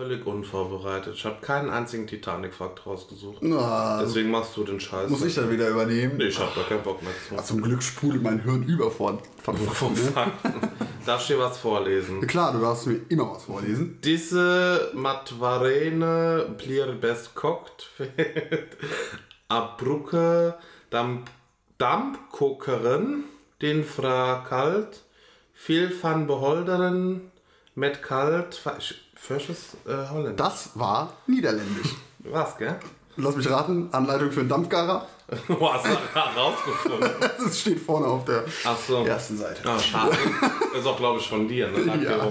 völlig unvorbereitet. Ich habe keinen einzigen Titanic-Fakt rausgesucht. Na, Deswegen machst du den Scheiß. muss ich dann wieder übernehmen? Nee, ich habe da keinen Bock mehr zu. Zum Glück sprudelt mein Hirn über von, Fakten, ne? Fakten. Darf ich dir was vorlesen? Klar, du darfst mir immer was vorlesen. Diese Matvarene blir best kocht Abrucke Damp Dampkokeren den fra kalt viel van beholderen mit kalt Fürsches äh, Holländer. Das war niederländisch. Was, gell? Lass mich raten, Anleitung für einen Dampfgarer. Du hast das rausgefunden. Das steht vorne auf der so. ersten Seite. Ah, schade. Ist auch, glaube ich, von dir. Ne? Ja.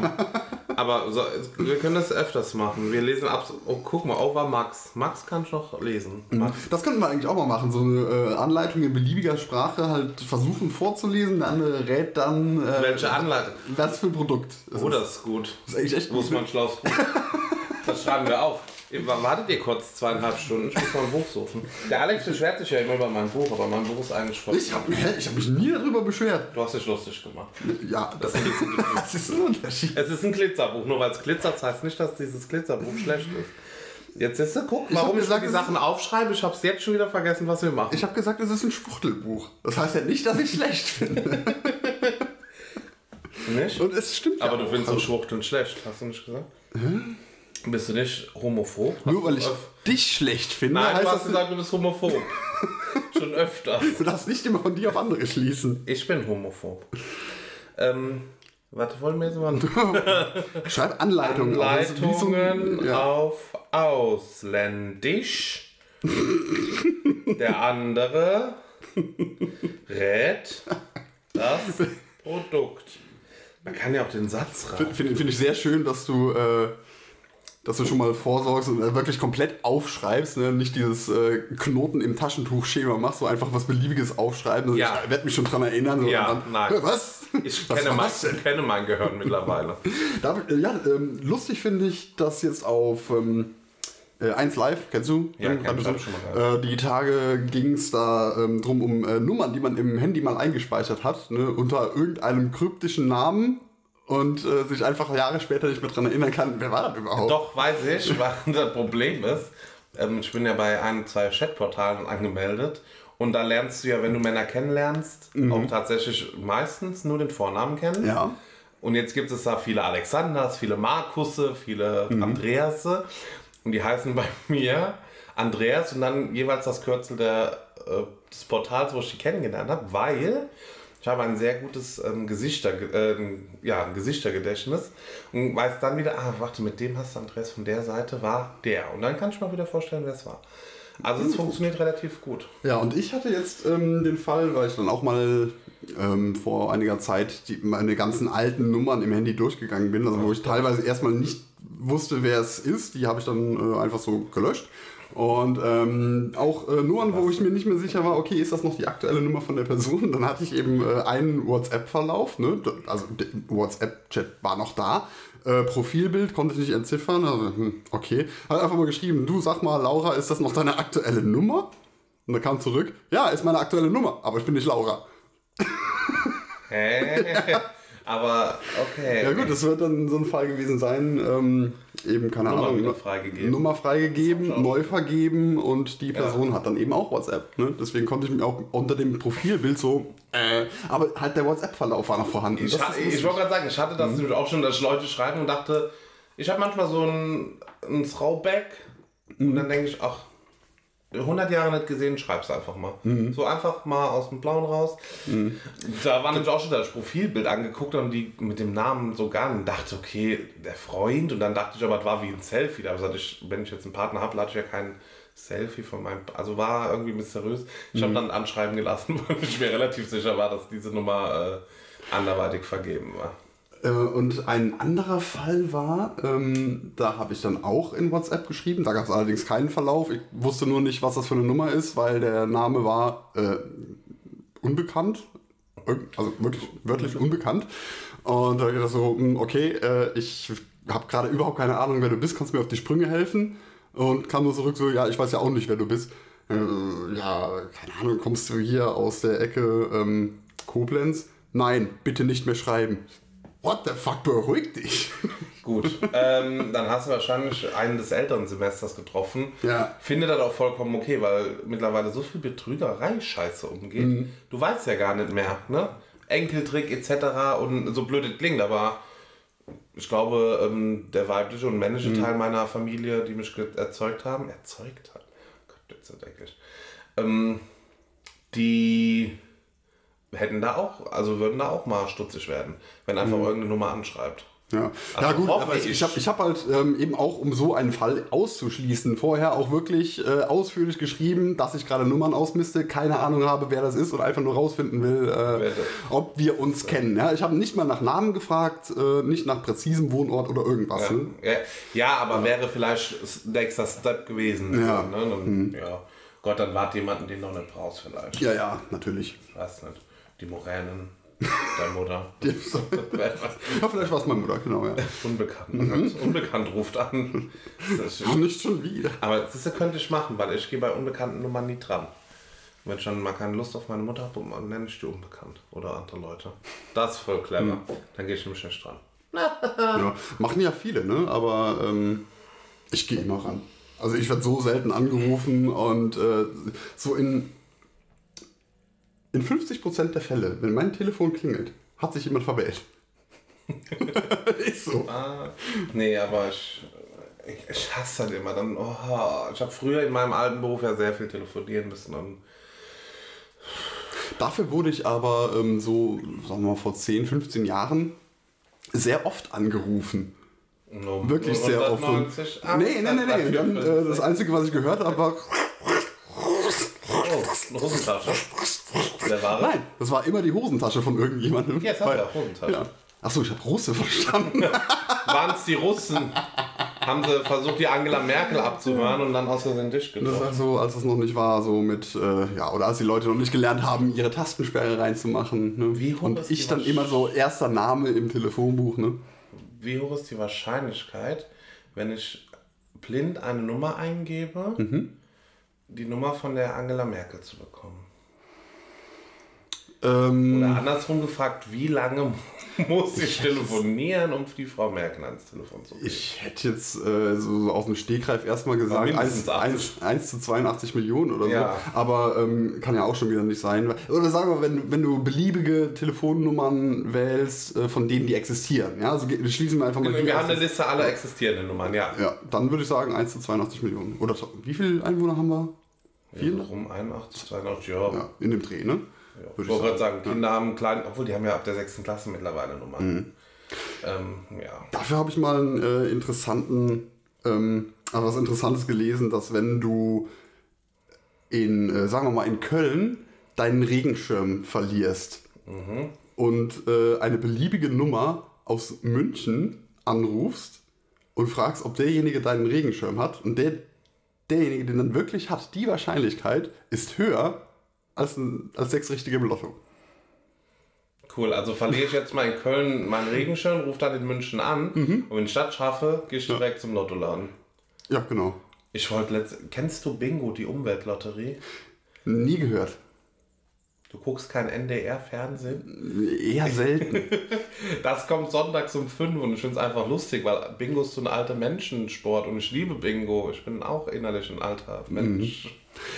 Aber so, wir können das öfters machen. Wir lesen ab. Oh, guck mal, oh, war Max. Max kann noch lesen. Max. Das könnten wir eigentlich auch mal machen, so eine äh, Anleitung in beliebiger Sprache halt versuchen vorzulesen, der andere rät dann, äh, Welche Anleitung? was für ein Produkt. Das Oh, das ist gut. ist eigentlich echt Muss man schlaues Buch. Das schreiben wir auf. Wartet ihr kurz zweieinhalb Stunden? Ich muss mal ein Buch suchen. Der Alex beschwert sich ja immer über mein Buch, aber mein Buch ist eigentlich voll. Ich habe ich hab mich nie darüber beschwert. Du hast dich lustig gemacht. Ja, Das ist ein das ist ein Unterschied. Es ist ein Glitzerbuch, nur weil es glitzert, heißt nicht, dass dieses Glitzerbuch schlecht ist. Jetzt ist du, guck, warum ich, gesagt, die es Sachen aufschreibe. Ich habe es jetzt schon wieder vergessen, was wir machen. Ich habe gesagt, es ist ein Spuchtelbuch. Das heißt ja nicht, dass ich schlecht finde. nicht? Und es stimmt Aber ja du findest so Schwuchteln schlecht, hast du nicht gesagt? Bist du nicht homophob? Hast Nur weil ich dich schlecht finde, Nein, heißt du hast gesagt, du bist homophob. Schon öfter. du darfst nicht immer von dir auf andere schließen. Ich bin homophob. Ähm, warte, wollen wir jetzt mal Schreib Anleitungen. auf. Wie so ein- ja. auf Ausländisch. Der andere rät das Produkt. Man kann ja auch den Satz raten. Finde find ich sehr schön, dass du, äh, dass du schon mal vorsorgst und wirklich komplett aufschreibst, ne? nicht dieses äh, Knoten im Taschentuch-Schema machst, so einfach was Beliebiges aufschreiben. Also Ja. Ich werde mich schon dran erinnern. so, Ja, dann, nein. "Hä, Was? Ich was kenne mein, kenne mein Gehirn mittlerweile. David, äh, ja, ähm, lustig finde ich, dass jetzt auf ähm, äh, 1 Live, kennst du? Ja, kenn ich schon mal äh, Die Tage ging es da ähm, drum um äh, Nummern, die man im Handy mal eingespeichert hat, ne, unter irgendeinem kryptischen Namen und äh, sich einfach Jahre später nicht mehr dran erinnern kann, wer war das überhaupt? Doch, weiß ich, was das Problem ist. Ähm, ich bin ja bei ein, zwei Chatportalen angemeldet. Und da lernst du ja, wenn du Männer kennenlernst, auch tatsächlich meistens nur den Vornamen kennen. Ja. Und jetzt gibt es da viele Alexanders, viele Markusse, viele Andreasse. Und die heißen bei mir Andreas und dann jeweils das Kürzel der, äh, des Portals, wo ich die kennengelernt habe, weil ich habe ein sehr gutes ähm, Gesichter, äh, ja, Gesichtergedächtnis und weiß dann wieder, ah, warte, mit dem hast du Andreas von der Seite, war der. Und dann kann ich mir wieder vorstellen, wer es war. Also es funktioniert relativ gut. Ja, und ich hatte jetzt ähm, den Fall, weil ich dann auch mal ähm, vor einiger Zeit die, meine ganzen alten Nummern im Handy durchgegangen bin, also wo ich teilweise erstmal nicht wusste, wer es ist, die habe ich dann äh, einfach so gelöscht. Und ähm, auch äh, Nummern, wo ich mir nicht mehr sicher war, okay, ist das noch die aktuelle Nummer von der Person? Dann hatte ich eben äh, einen WhatsApp-Verlauf, ne? also WhatsApp-Chat war noch da. Äh, Profilbild konnte ich nicht entziffern, also hm, okay. Hat einfach mal geschrieben, du sag mal, Laura, ist das noch deine aktuelle Nummer? Und da kam zurück, ja, ist meine aktuelle Nummer, aber ich bin nicht Laura. Hä? Aber okay. Ja gut, das wird dann so ein Fall gewesen sein, ähm, eben, keine Nummer Ahnung, freigegeben. Nummer freigegeben, neu vergeben und die Person hat dann eben auch WhatsApp. Ne? Deswegen konnte ich mir auch unter dem Profilbild so, äh, aber halt der WhatsApp-Verlauf war noch vorhanden. Ich, ich wollte gerade sagen, ich hatte das nämlich auch schon, dass Leute schreiben und dachte, ich habe manchmal so ein, ein Throwback und dann denke ich, ach, 100 Jahre nicht gesehen, schreib's einfach mal. So einfach mal aus dem Blauen raus. Da war nämlich auch schon das Profilbild angeguckt und die mit dem Namen so gar nicht. dachte, okay, der Freund. Und dann dachte ich aber, es war wie ein Selfie. Da habe ich wenn ich jetzt einen Partner habe, lade ich ja kein Selfie von meinem. Also war irgendwie mysteriös. Ich habe dann anschreiben gelassen, weil ich mir relativ sicher war, dass diese Nummer äh, anderweitig vergeben war. Äh, Und ein anderer Fall war, ähm, da habe ich dann auch in WhatsApp geschrieben. Da gab es allerdings keinen Verlauf. Ich wusste nur nicht, was das für eine Nummer ist, weil der Name war äh, unbekannt. Also wirklich wörtlich unbekannt. Und da habe ich gedacht so, hm, okay, äh, ich habe gerade überhaupt keine Ahnung, wer du bist. Kannst du mir auf die Sprünge helfen? Und kam nur zurück so, ja, ich weiß ja auch nicht, wer du bist. Äh, ja, keine Ahnung, kommst du hier aus der Ecke ähm, Koblenz? Nein, bitte nicht mehr schreiben. What the fuck, beruhig dich. Gut, ähm, dann hast du wahrscheinlich einen des älteren Semesters getroffen. Ja. Finde das auch vollkommen okay, weil mittlerweile so viel Betrügerei-Scheiße umgeht. Mhm. Du weißt ja gar nicht mehr, ne? Enkeltrick etc. und so blöd es klingt, aber ich glaube, ähm, der weibliche und männliche Mhm. Teil meiner Familie, die mich erzeugt haben, erzeugt hat, Gott, das ist eklig, ähm, die hätten da auch, also würden da auch mal stutzig werden, wenn einfach Mhm. irgendeine Nummer anschreibt. Ja, Also ja gut, aber ich, ich. ich habe ich hab halt ähm, eben auch, um so einen Fall auszuschließen, vorher auch wirklich äh, ausführlich geschrieben, dass ich gerade Nummern ausmiste, keine Ahnung habe, wer das ist und einfach nur rausfinden will, äh, ob wir uns kennen. Ja, ich habe nicht mal nach Namen gefragt, äh, nicht nach präzisem Wohnort oder irgendwas. Ja, Ne? ja, ja, aber wäre vielleicht nächster Step gewesen. Ja. Mhm. So, ne? dann, ja. Gott, dann wart jemanden, den du nicht brauchst vielleicht. ja, ja, natürlich. Weiß nicht. Die Moränen, deine Mutter. ja, vielleicht war es meine Mutter, genau, ja. Unbekannt. Mhm. Unbekannt ruft an. Ach, nicht schon wieder. aber das könnte ich machen, weil ich gehe bei unbekannten Nummern nie dran. Wenn ich dann mal keine Lust auf meine Mutter habe, dann nenne ich die unbekannt. Oder andere Leute. Das ist voll clever. Mhm. Dann gehe ich nämlich nicht dran. Ja, machen ja viele, ne? aber ähm, ich gehe immer ran. Also ich werde so selten angerufen und äh, so in, in 50% der Fälle, wenn mein Telefon klingelt, hat sich jemand verwählt. Ist so. Ah, nee, aber ich, ich, ich hasse das immer. Dann, oh, ich habe früher in meinem alten Beruf ja sehr viel telefonieren müssen. Und Dafür wurde ich aber ähm, so, sagen wir mal, vor 10, 15 Jahren sehr oft angerufen. nur Wirklich sehr oft. Und- 190, Nee, nee, nee, nee. Dann, äh, das Einzige, was ich gehört habe, war. Oh, Hosentasche. Der war Nein, das war immer die Hosentasche von irgendjemandem. Jetzt hat er Hosentasche. Ja. Achso, ich habe Russe verstanden. Waren es die Russen? Haben sie versucht, die Angela Merkel abzuhören und dann aus den Tisch Das getroffen. war so, als es noch nicht war, so mit, äh, ja, oder als die Leute noch nicht gelernt haben, ihre Tastensperre reinzumachen. Ne? Wie hoch Und ist ich dann immer so erster Name im Telefonbuch. Ne? Wie hoch ist die Wahrscheinlichkeit, wenn ich blind eine Nummer eingebe, Mhm. die Nummer von der Angela Merkel zu bekommen? Ähm, Oder andersrum gefragt, wie lange muss ich telefonieren, um die Frau Merkel ans Telefon zu kriegen? ich hätte jetzt äh, so, aus dem Stegreif erstmal gesagt, mindestens 1, 1, 1 zu 82 Millionen oder Ja. so. Aber ähm, kann ja auch schon wieder nicht sein. Oder sagen wir, wenn, wenn du beliebige Telefonnummern wählst, äh, von denen die existieren. Ja, also schließen wir einfach mal die Wir haben eine Liste aller existierenden Nummern, ja. Ja, dann würde ich sagen 1 zu 82 Millionen. Oder so- wie viele Einwohner haben wir? Vier? Rum 81, 82, ja. Ja, in dem Dreh, ne? Ja. Ich Würde wollte gerade sagen, Kinder haben klein, obwohl die haben ja ab der 6. Klasse mittlerweile Nummern. Mhm. Ähm, ja. Dafür habe ich mal einen äh, interessanten, ähm, also was Interessantes gelesen, dass wenn du in, äh, sagen wir mal, in Köln deinen Regenschirm verlierst und äh, eine beliebige Nummer aus München anrufst und fragst, ob derjenige deinen Regenschirm hat und der, derjenige, den dann wirklich hat, die Wahrscheinlichkeit ist höher als, ein, als sechs richtige im Lotto. Cool, also verliere ich jetzt mal in Köln meinen Regenschirm, rufe dann in München an Mhm. und wenn ich das schaffe, gehe ich direkt zum Lottoladen. Ja, genau. Ich wollte letzt... Kennst du Bingo, die Umweltlotterie? Nie gehört. Du guckst kein NDR-Fernsehen? Eher selten. Das kommt sonntags um 5 und ich finde es einfach lustig, weil Bingo ist so ein alter Menschensport und ich liebe Bingo. Ich bin auch innerlich ein alter Mensch.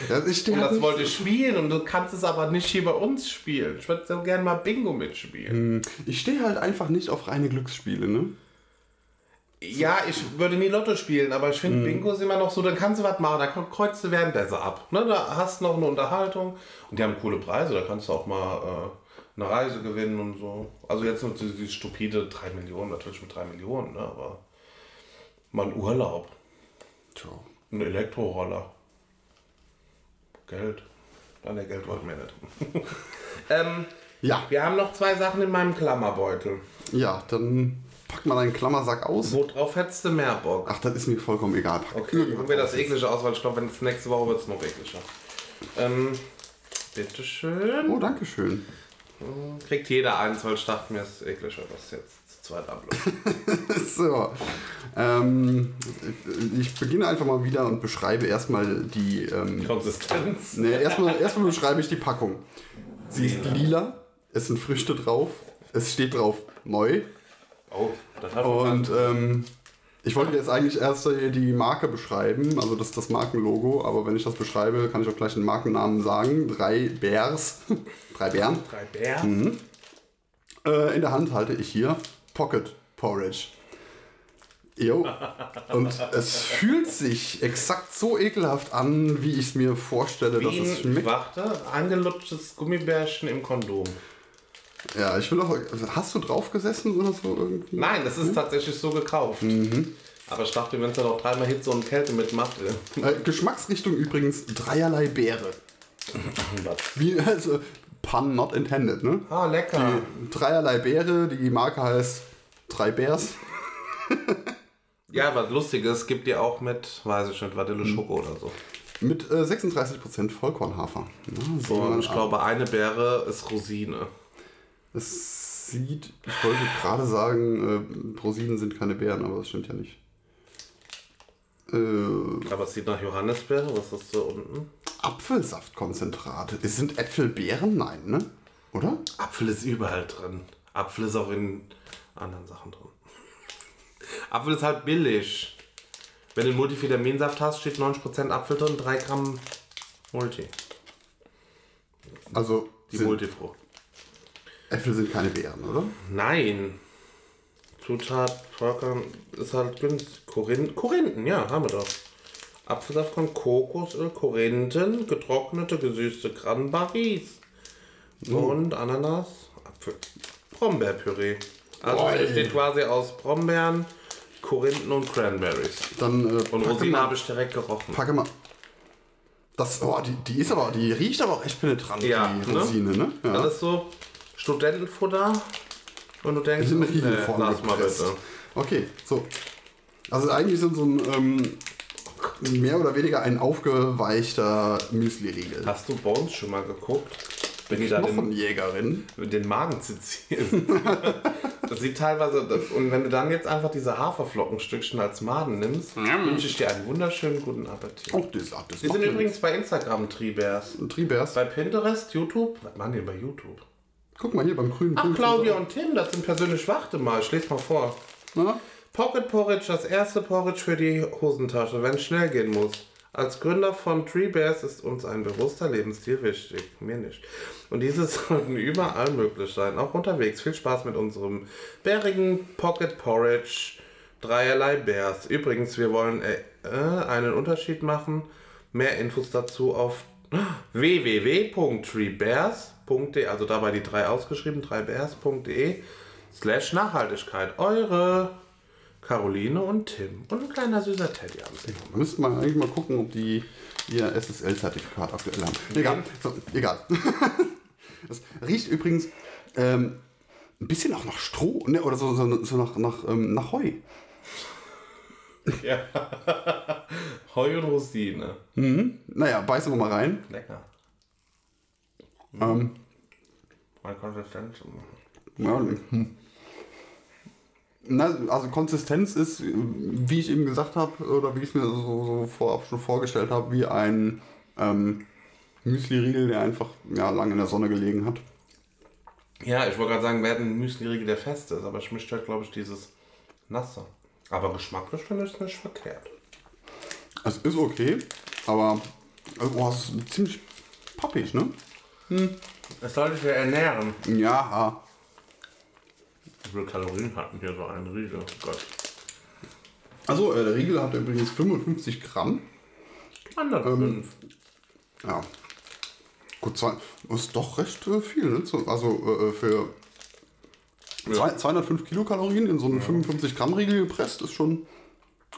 Ja, ich stehe Und das wollte ich spielen und du kannst es aber nicht hier bei uns spielen. Ich würde so gerne mal Bingo mitspielen. Ich stehe halt einfach nicht auf reine Glücksspiele, ne? Ja, ich würde nie Lotto spielen, aber ich finde Bingo ist immer noch so, dann kannst du was machen, da kreuzt du währenddessen ab. Ne, da hast du noch eine Unterhaltung und die haben coole Preise, da kannst du auch mal äh, eine Reise gewinnen und so. Also jetzt nur die, die stupide 3 Millionen, natürlich mit 3 Millionen, ne, aber mal ein Urlaub, Tja. ein Elektroroller. Geld. Nein, der Geld wollten wir nicht. ähm, Ja, wir haben noch zwei Sachen in meinem Klammerbeutel. ja, dann pack mal deinen Klammersack aus. Worauf hättest du mehr Bock? Ach, das ist mir vollkommen egal. Pack Okay, gucken wir das eklige aus, weil ich glaube, wenn es nächste Woche wird es noch ekliger. Ähm, bitteschön. Oh, danke schön. Kriegt jeder eins, weil ich dachte mir, es ist ekliger, das jetzt zu zweit ablösen. So. Ähm, ich beginne einfach mal wieder und beschreibe erstmal die. Ähm, Konsistenz. ne, erstmal, erstmal beschreibe ich die Packung. Sie ist lila, es sind Früchte drauf, es steht drauf neu Oh, das hat Und ähm, ich wollte jetzt eigentlich erst die Marke beschreiben, also das das Markenlogo, aber wenn ich das beschreibe, kann ich auch gleich den Markennamen sagen. Drei Bears, drei Bären. drei Bären. Äh, in der Hand halte ich hier Pocket Porridge. Jo. Und es fühlt sich exakt so ekelhaft an, wie ich es mir vorstelle, dass Wie es ein, schmeckt. warte, eingelutschtes Gummibärchen im Kondom. Ja, ich will auch. Hast du drauf gesessen oder so irgendwie? Nein, das ist tatsächlich so gekauft. Aber ich dachte, wenn es dann auch dreimal Hitze und Kälte mitmacht. äh, Geschmacksrichtung übrigens dreierlei Beere. was? Wie, also, pun not intended, ne? Ah, lecker. Dreierlei Beere, die Marke heißt Drei Bärs. Ja, aber lustig ist, gibt ihr auch mit, weiß ich nicht, Vanille Schoko oder so. Mit äh, 36% Vollkornhafer. Ja, so Und ich glaube, eine Beere ist Rosine. Es sieht, ich wollte gerade sagen, äh, Rosinen sind keine Beeren, aber das stimmt ja nicht. Äh, Aber es sieht nach Johannisbeere. Was ist da unten? Apfelsaftkonzentrate. Es sind Äpfelbeeren? Nein, ne? Oder? Apfel ist überall drin. Apfel ist auch in anderen Sachen drin. Apfel ist halt billig. Wenn du einen Multivitaminsaft hast, steht 90% Apfel drin, 3 Gramm Multi. Also, Die Multifrucht. Äpfel sind keine Beeren, oder? Nein. Zutat, Vollkorn ist halt günstig. Korin Korinthen, ja, haben wir doch. Apfelsaft von Kokosöl, Korinthen, getrocknete, gesüßte Cranberries. Und Ananas, Apfel. Brombeerpüree. Also es besteht quasi aus Brombeeren, Korinthen und Cranberries. Dann äh, Und Rosinen habe ich direkt gerochen. Packe mal. Das, oh, die, die ist aber, die riecht aber auch echt penetrant, Ja, die ne? Rosine, ne? Ja. Das ist so Studentenfutter. Und du denkst, in nee, Riegelform lass mal bitte. Okay, so. Also eigentlich sind so ein ähm, mehr oder weniger ein aufgeweichter Müsli-Riegel. Hast du Bones schon mal geguckt? Wenn die da den, Knochenjägerin. den Magen zitieren. das sieht teilweise. Das, und wenn du dann jetzt einfach diese Haferflockenstückchen als Maden nimmst, wünsche ich dir einen wunderschönen guten Appetit. Oh, das, ach, das Die sind übrigens bei Instagram Treebears. Tribers. Bei Pinterest, YouTube. Was machen die bei YouTube? Guck mal hier beim grünen Ach, Punkt. Claudia und Tim, das sind persönlich. Warte mal, ich lese mal vor. Na? Pocket Porridge, das erste Porridge für die Hosentasche, wenn es schnell gehen muss. Als Gründer von Tree Bears ist uns ein bewusster Lebensstil wichtig. Mir nicht. Und dieses sollten überall möglich sein, auch unterwegs. Viel Spaß mit unserem bärigen Pocket Porridge. Dreierlei Bears. Übrigens, wir wollen äh, einen Unterschied machen. Mehr Infos dazu auf www.treebears.de, also dabei die drei ausgeschrieben, dreibears.de slash Nachhaltigkeit. Eure Caroline und Tim. Und ein kleiner süßer Teddy am Ende. Müssten wir eigentlich mal gucken, ob die ihr SSL-Zertifikat aktuell haben. Egal. So, egal. Das riecht übrigens ähm, ein bisschen auch nach Stroh ne? oder so, so, so nach, nach, ähm, nach Heu. Ja. Heu und Rosine. Naja, beißen wir mal rein. Lecker. Ähm, Mal Konsistenz. ja, hm. Na, also Konsistenz ist, wie ich eben gesagt habe, oder wie ich es mir so, so vorab schon vorgestellt habe, wie ein ähm, Müsli-Riegel, der einfach ja, lange in der Sonne gelegen hat. Ja, ich wollte gerade sagen, wir hätten einen Müsli-Riegel, der fest ist, aber ich mische halt, glaube ich, dieses nasse. Aber geschmacklich finde ich es nicht verkehrt. Es ist okay, aber oh, es ist ziemlich pappig, ne? Es soll dich ja ernähren. Ja, Wie viele Kalorien hatten hier so ein Riegel? Oh Gott. also äh, der Riegel hat übrigens 55 Gramm. 105. Ja. Gut, zwei, ist doch recht äh, viel, ne? So, Also äh, für zwei, 205 Kilokalorien in so einen 55 Gramm Riegel gepresst ist schon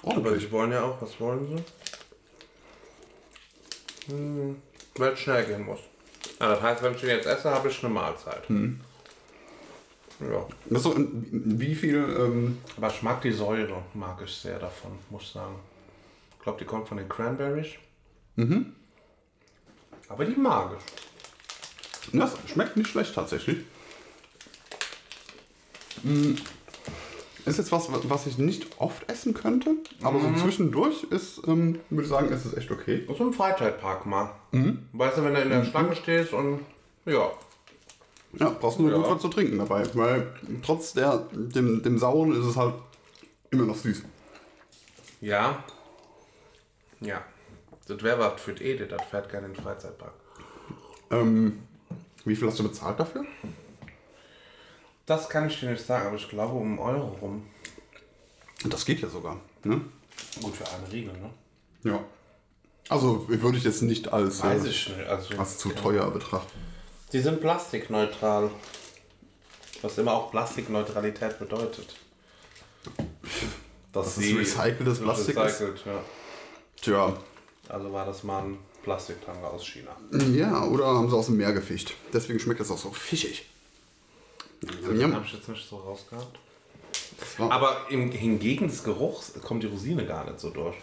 Aber ordentlich. die wollen ja auch, was wollen sie? Hm, weil es schnell gehen muss. Ja, das heißt, wenn ich den jetzt esse, habe ich eine Mahlzeit. Ja. Das ist so, in- wie viel, ähm, Aber ich mag die Säure, mag ich sehr davon, muss ich sagen. Ich glaube, die kommt von den Cranberries. Mhm. Aber die mag ich. das schmeckt nicht schlecht tatsächlich. Mm, Ist jetzt was, was ich nicht oft essen könnte, aber so zwischendurch ist, ähm, würde ich sagen, ist es echt okay. So im Freizeitpark mal. Weißt du, wenn du in der Schlange stehst und ja. Ja, brauchst nur Ja. gut was zu trinken dabei. Weil trotz der, dem, dem Sauren ist es halt immer noch süß. Ja. Ja. Das wäre was für die Edith, das fährt gerne in den Freizeitpark. Ähm, wie viel hast du bezahlt dafür? Das kann ich dir nicht sagen, aber ich glaube um einen Euro rum. Das geht ja sogar. Ne? Gut für eine Riegel, ne? Ja. Also würde ich jetzt nicht als, Weiß äh, ich nicht. Also, als zu teuer betrachten. Die sind plastikneutral. Was immer auch Plastikneutralität bedeutet. Dass Dass es recyceltes Plastik ist? recycelt, ja. Tja, Also war das mal ein Plastiktanker aus China. ja, oder haben sie aus dem Meer gefischt. Deswegen schmeckt das auch so fischig. Den Ja, habe ich jetzt nicht so rausgehabt. Aber im, hingegen des Geruchs kommt die Rosine gar nicht so durch.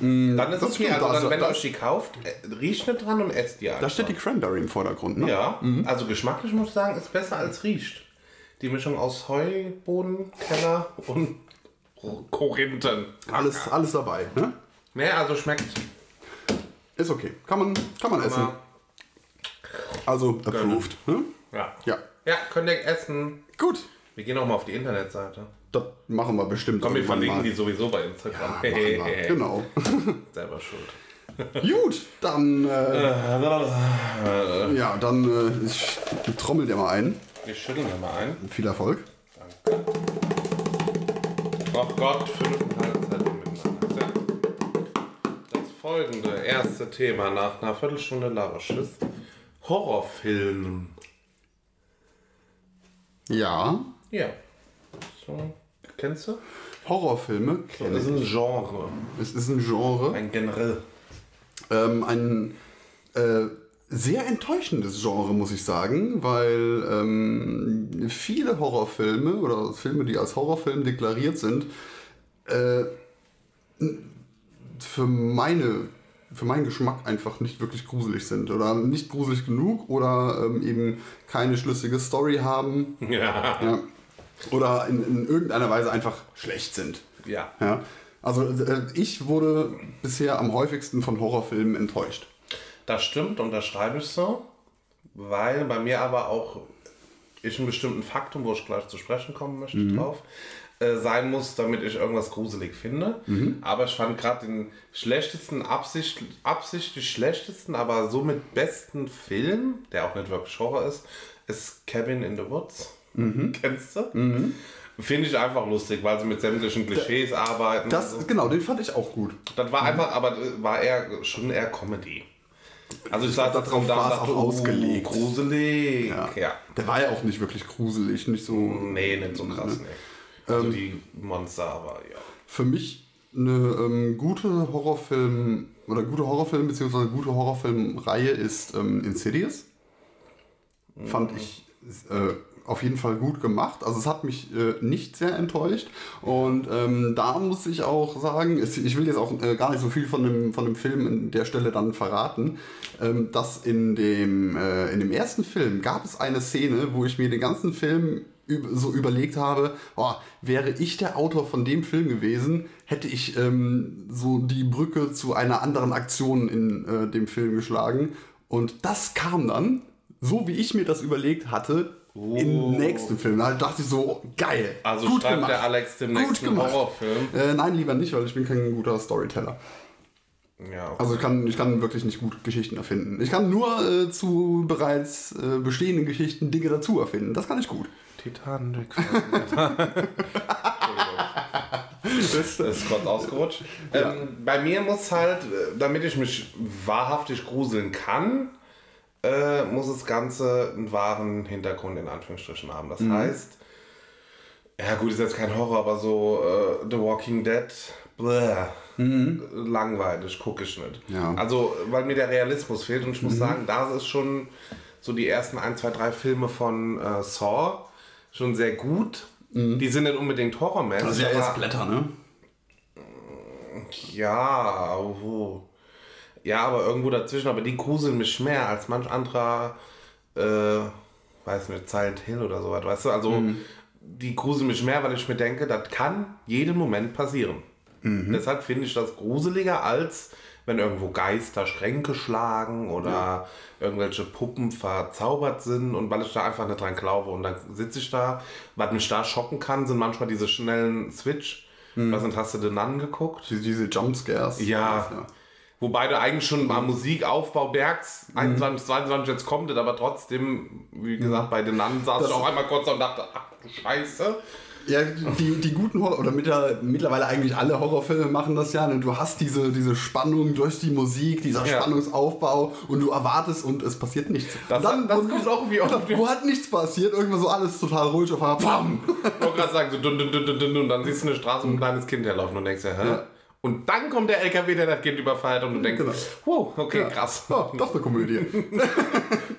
dann ist es okay, stimmt, also, dann, also wenn ihr das- euch die kauft, äh, riecht nicht dran und esst die einfach. da steht die Cranberry im Vordergrund, ne? Ja, also geschmacklich muss ich sagen, ist besser als riecht. Die Mischung aus Heuboden, Keller und Korinthen. Alles, alles dabei, ne? Ne, also schmeckt. Ist okay. Kann man, kann man essen. Also approved. Ne? ja. Ja. Ja, könnt ihr essen. Gut. Wir gehen auch mal auf die Internetseite. Das machen wir bestimmt. Komm, wir verlinken mal. die sowieso bei Instagram. Ja, machen wir. genau. Selber schuld. Gut, dann. Äh, ja, dann äh, ich trommel dir mal ein. Wir schütteln wir mal ein. Viel Erfolg. Ach Gott, fünfeinhalb Zettel miteinander. Ja. Das folgende erste Thema nach einer Viertelstunde Larisches. Horrorfilmen. Ja. Ja. So, kennst du? Horrorfilme kenne Das ist ein Genre. Es ist ein Genre. Ein generell. Ähm, ein äh, sehr enttäuschendes Genre, muss ich sagen, weil ähm, viele Horrorfilme oder Filme, die als Horrorfilm deklariert sind, äh, für meine für meinen Geschmack einfach nicht wirklich gruselig sind oder nicht gruselig genug oder ähm, eben keine schlüssige Story haben Ja. ja, oder in, in irgendeiner Weise einfach schlecht sind. Ja. Ja, also äh, ich wurde bisher am häufigsten von Horrorfilmen enttäuscht. Das stimmt, unterschreibe ich so. Weil bei mir aber auch ich einen bestimmten Faktum, wo ich gleich zu sprechen kommen möchte, drauf, äh, sein muss, damit ich irgendwas gruselig finde. Aber ich fand gerade den schlechtesten, Absicht, absichtlich schlechtesten, aber somit besten Film, der auch nicht wirklich Horror ist, ist Cabin in the Woods. Kennst du? Finde ich einfach lustig, weil sie mit sämtlichen Klischees arbeiten. Das, so. genau, den fand ich auch gut. Das war einfach, aber äh, war eher schon eher Comedy. Also ich saß da Darauf da war es auch oh, ausgelegt. gruselig. Ja. Ja. Der war ja auch nicht wirklich gruselig, nicht so. Nee, nicht so krass, nee. Also die Monster, aber ja. Für mich eine ähm, gute Horrorfilm oder gute Horrorfilm beziehungsweise gute Horrorfilmreihe ist ähm, Insidious. Fand ich äh, auf jeden Fall gut gemacht. Also es hat mich äh, nicht sehr enttäuscht. Und ähm, da muss ich auch sagen, ich will jetzt auch äh, gar nicht so viel von dem, von dem Film an der Stelle dann verraten, ähm, dass in dem, äh, in dem ersten Film gab es eine Szene, wo ich mir den ganzen Film so überlegt habe, oh, wäre ich der Autor von dem Film gewesen, hätte ich ähm, so die Brücke zu einer anderen Aktion in äh, dem Film geschlagen. Und das kam dann, so wie ich mir das überlegt hatte, im nächsten Film. Da dachte ich so, geil. Also gut schreibt gemacht. der Alex einen gemacht. Horrorfilm. Äh, nein, lieber nicht, weil ich bin kein guter Storyteller. Ja, okay. Also ich kann, ich kann wirklich nicht gut Geschichten erfinden. Ich kann nur äh, zu bereits äh, bestehenden Geschichten Dinge dazu erfinden. Das kann ich gut. Titanic. Das, Das ist kurz ausgerutscht. Ähm, bei mir muss halt, äh, damit ich mich wahrhaftig gruseln kann, äh, muss das Ganze einen wahren Hintergrund in Anführungsstrichen haben. Das heißt, ja gut, ist jetzt kein Horror, aber so äh, The Walking Dead, bläh, langweilig, gucke ich nicht. Ja. Also, weil mir der Realismus fehlt und ich muss sagen, das ist schon so die ersten 1, 2, 3 Filme von äh, Saw schon sehr gut. Die sind nicht unbedingt horrormäßig. aber- Blätter, ne? ja, wo? Ja, aber irgendwo dazwischen. Aber die gruseln mich mehr als manch anderer, äh, weiß nicht, Silent Hill oder sowas, weißt du? Also, die gruseln mich mehr, weil ich mir denke, das kann jeden Moment passieren. Deshalb finde ich das gruseliger, als wenn irgendwo Geister Schränke schlagen oder irgendwelche Puppen verzaubert sind und weil ich da einfach nicht dran glaube. Und dann sitze ich da, was mich da schocken kann, sind manchmal diese schnellen Switch. Was sind, hast du denn angeguckt? Diese, diese Jumpscares. Ja. Wobei du eigentlich schon mal Musikaufbau Bergs 21, 22 jetzt kommt, aber trotzdem, wie gesagt, bei den Nannen saß Das- ich auch einmal kurz und dachte, ach du Scheiße. Ja, die, die guten Horror oder mittler- mittlerweile eigentlich alle Horrorfilme machen das ja. Ne? Du hast diese, diese Spannung durch die Musik, dieser Ja. Spannungsaufbau und du erwartest und es passiert nichts. Das, Und das und- kommt auch wie oft. wo hat nichts passiert, irgendwann so alles total ruhig auf einmal. Bam! Ich wollte gerade sagen, so dun, dun, dun, dun, dun, und dann siehst du eine Straße mit einem kleines Kind herlaufen und denkst ja, hä? Ja. Und dann kommt der LKW, der das Kind überfährt und du denkst, Genau. wow, okay, krass. Oh, das ist eine Komödie.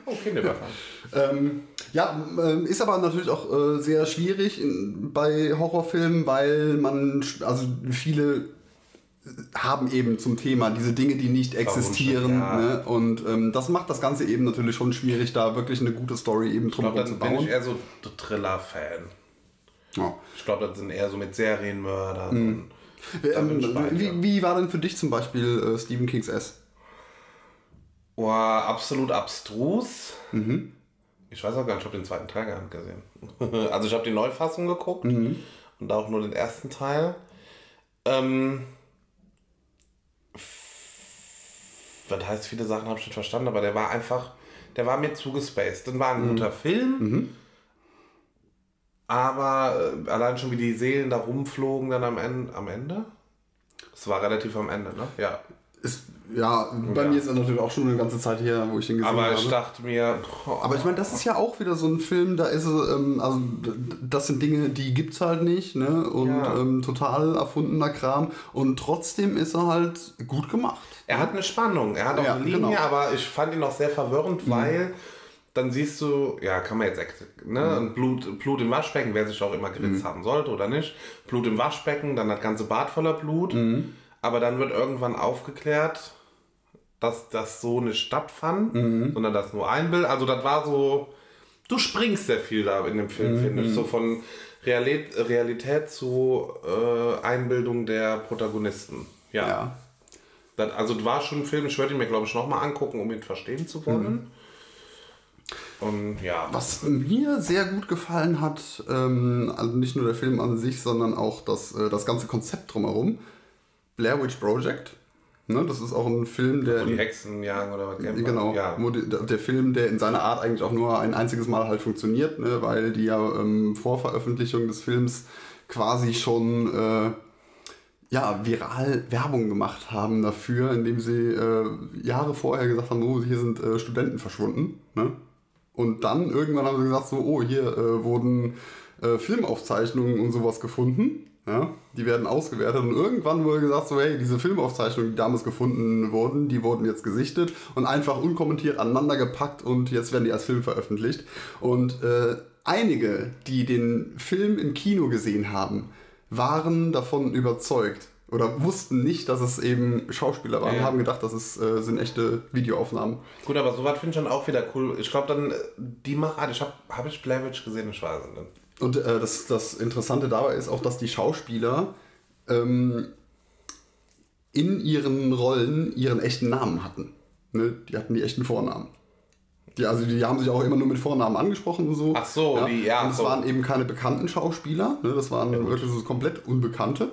Oh, Kind überfahren. ähm, ja, ähm, ist aber natürlich auch äh, sehr schwierig in, bei Horrorfilmen, weil man, also viele haben eben zum Thema diese Dinge, die nicht existieren. ja. Ne? Und ähm, das macht das Ganze eben natürlich schon schwierig, da wirklich eine gute Story eben drumherum zu dann bin bauen. ich eher so der Thriller-Fan. Ja. Ich glaube, das sind eher so mit Serienmördern. ich Ähm, wie, wie war denn für dich zum Beispiel äh, Stephen Kings S? Oh, absolut abstrus. Mhm. Ich weiß auch gar nicht, ich habe den zweiten Teil gar nicht gesehen. also ich habe die Neufassung geguckt Mhm. und auch nur den ersten Teil. Ähm, was heißt, viele Sachen habe ich nicht verstanden, aber der war einfach, der war mir zugespaced. Das war ein Mhm. guter Film. Aber äh, allein schon wie die Seelen da rumflogen dann am Ende. Am Ende? Das war relativ am Ende, ne? Ja. Ist, ja, bei Ja. mir ist er natürlich auch schon eine ganze Zeit her, wo ich den gesehen Aber habe. ich dachte mir, boah, Aber ich meine, das ist ja auch wieder so ein Film, da ist es, ähm, also das sind Dinge, die gibt's halt nicht, ne? Und Ja. ähm, total erfundener Kram. Und trotzdem ist er halt gut gemacht. Er hat eine Spannung, er hat auch Ja, eine Linie, genau. aber ich fand ihn auch sehr verwirrend, weil dann siehst du, ja, kann man jetzt, ne, ein Blut, Blut im Waschbecken, wer sich auch immer geritzt haben sollte oder nicht, Blut im Waschbecken, dann das ganze Bad voller Blut, aber dann wird irgendwann aufgeklärt, dass das so nicht stattfand, sondern das nur ein Bild, also das war so, du springst sehr viel da in dem Film, finde ich, so von Realität, Realität zu äh, Einbildung der Protagonisten. Ja. Das, also das war schon ein Film, ich würde ihn mir glaube ich nochmal angucken, um ihn verstehen zu wollen. Und ja. Was mir sehr gut gefallen hat, ähm, also nicht nur der Film an sich, sondern auch das, äh, das ganze Konzept drumherum. Blair Witch Project. Ne, das ist auch ein Film, der. Wo die Hexen jagen oder was? Genau, Ja. die, der Film, der in seiner Art eigentlich auch nur ein einziges Mal halt funktioniert, ne, weil die ja ähm, vor Veröffentlichung des Films quasi schon äh, ja, viral Werbung gemacht haben dafür, indem sie äh, Jahre vorher gesagt haben, oh, hier sind äh, Studenten verschwunden. Ne? Und dann irgendwann haben sie gesagt, so, oh, hier äh, wurden äh, Filmaufzeichnungen und sowas gefunden. Ja, die werden ausgewertet und irgendwann wurde gesagt, so hey, diese Filmaufzeichnungen, die damals gefunden wurden, die wurden jetzt gesichtet und einfach unkommentiert aneinander gepackt und jetzt werden die als Film veröffentlicht. Und äh, einige, die den Film im Kino gesehen haben, waren davon überzeugt oder wussten nicht, dass es eben Schauspieler waren, Ja. haben gedacht, das ist, äh, sind echte Videoaufnahmen. Gut, aber sowas finde ich dann auch wieder cool. Ich glaube dann, äh, die Machart, ich habe hab ich Blair Witch gesehen, ich weiß es nicht. Und äh, das, das Interessante dabei ist auch, dass die Schauspieler ähm, in ihren Rollen ihren echten Namen hatten. Ne? Die hatten die echten Vornamen. Die, also die haben sich auch immer nur mit Vornamen angesprochen und so. Ach so, die- ja, Und es so. waren eben keine bekannten Schauspieler, ne? das waren wirklich so komplett Unbekannte.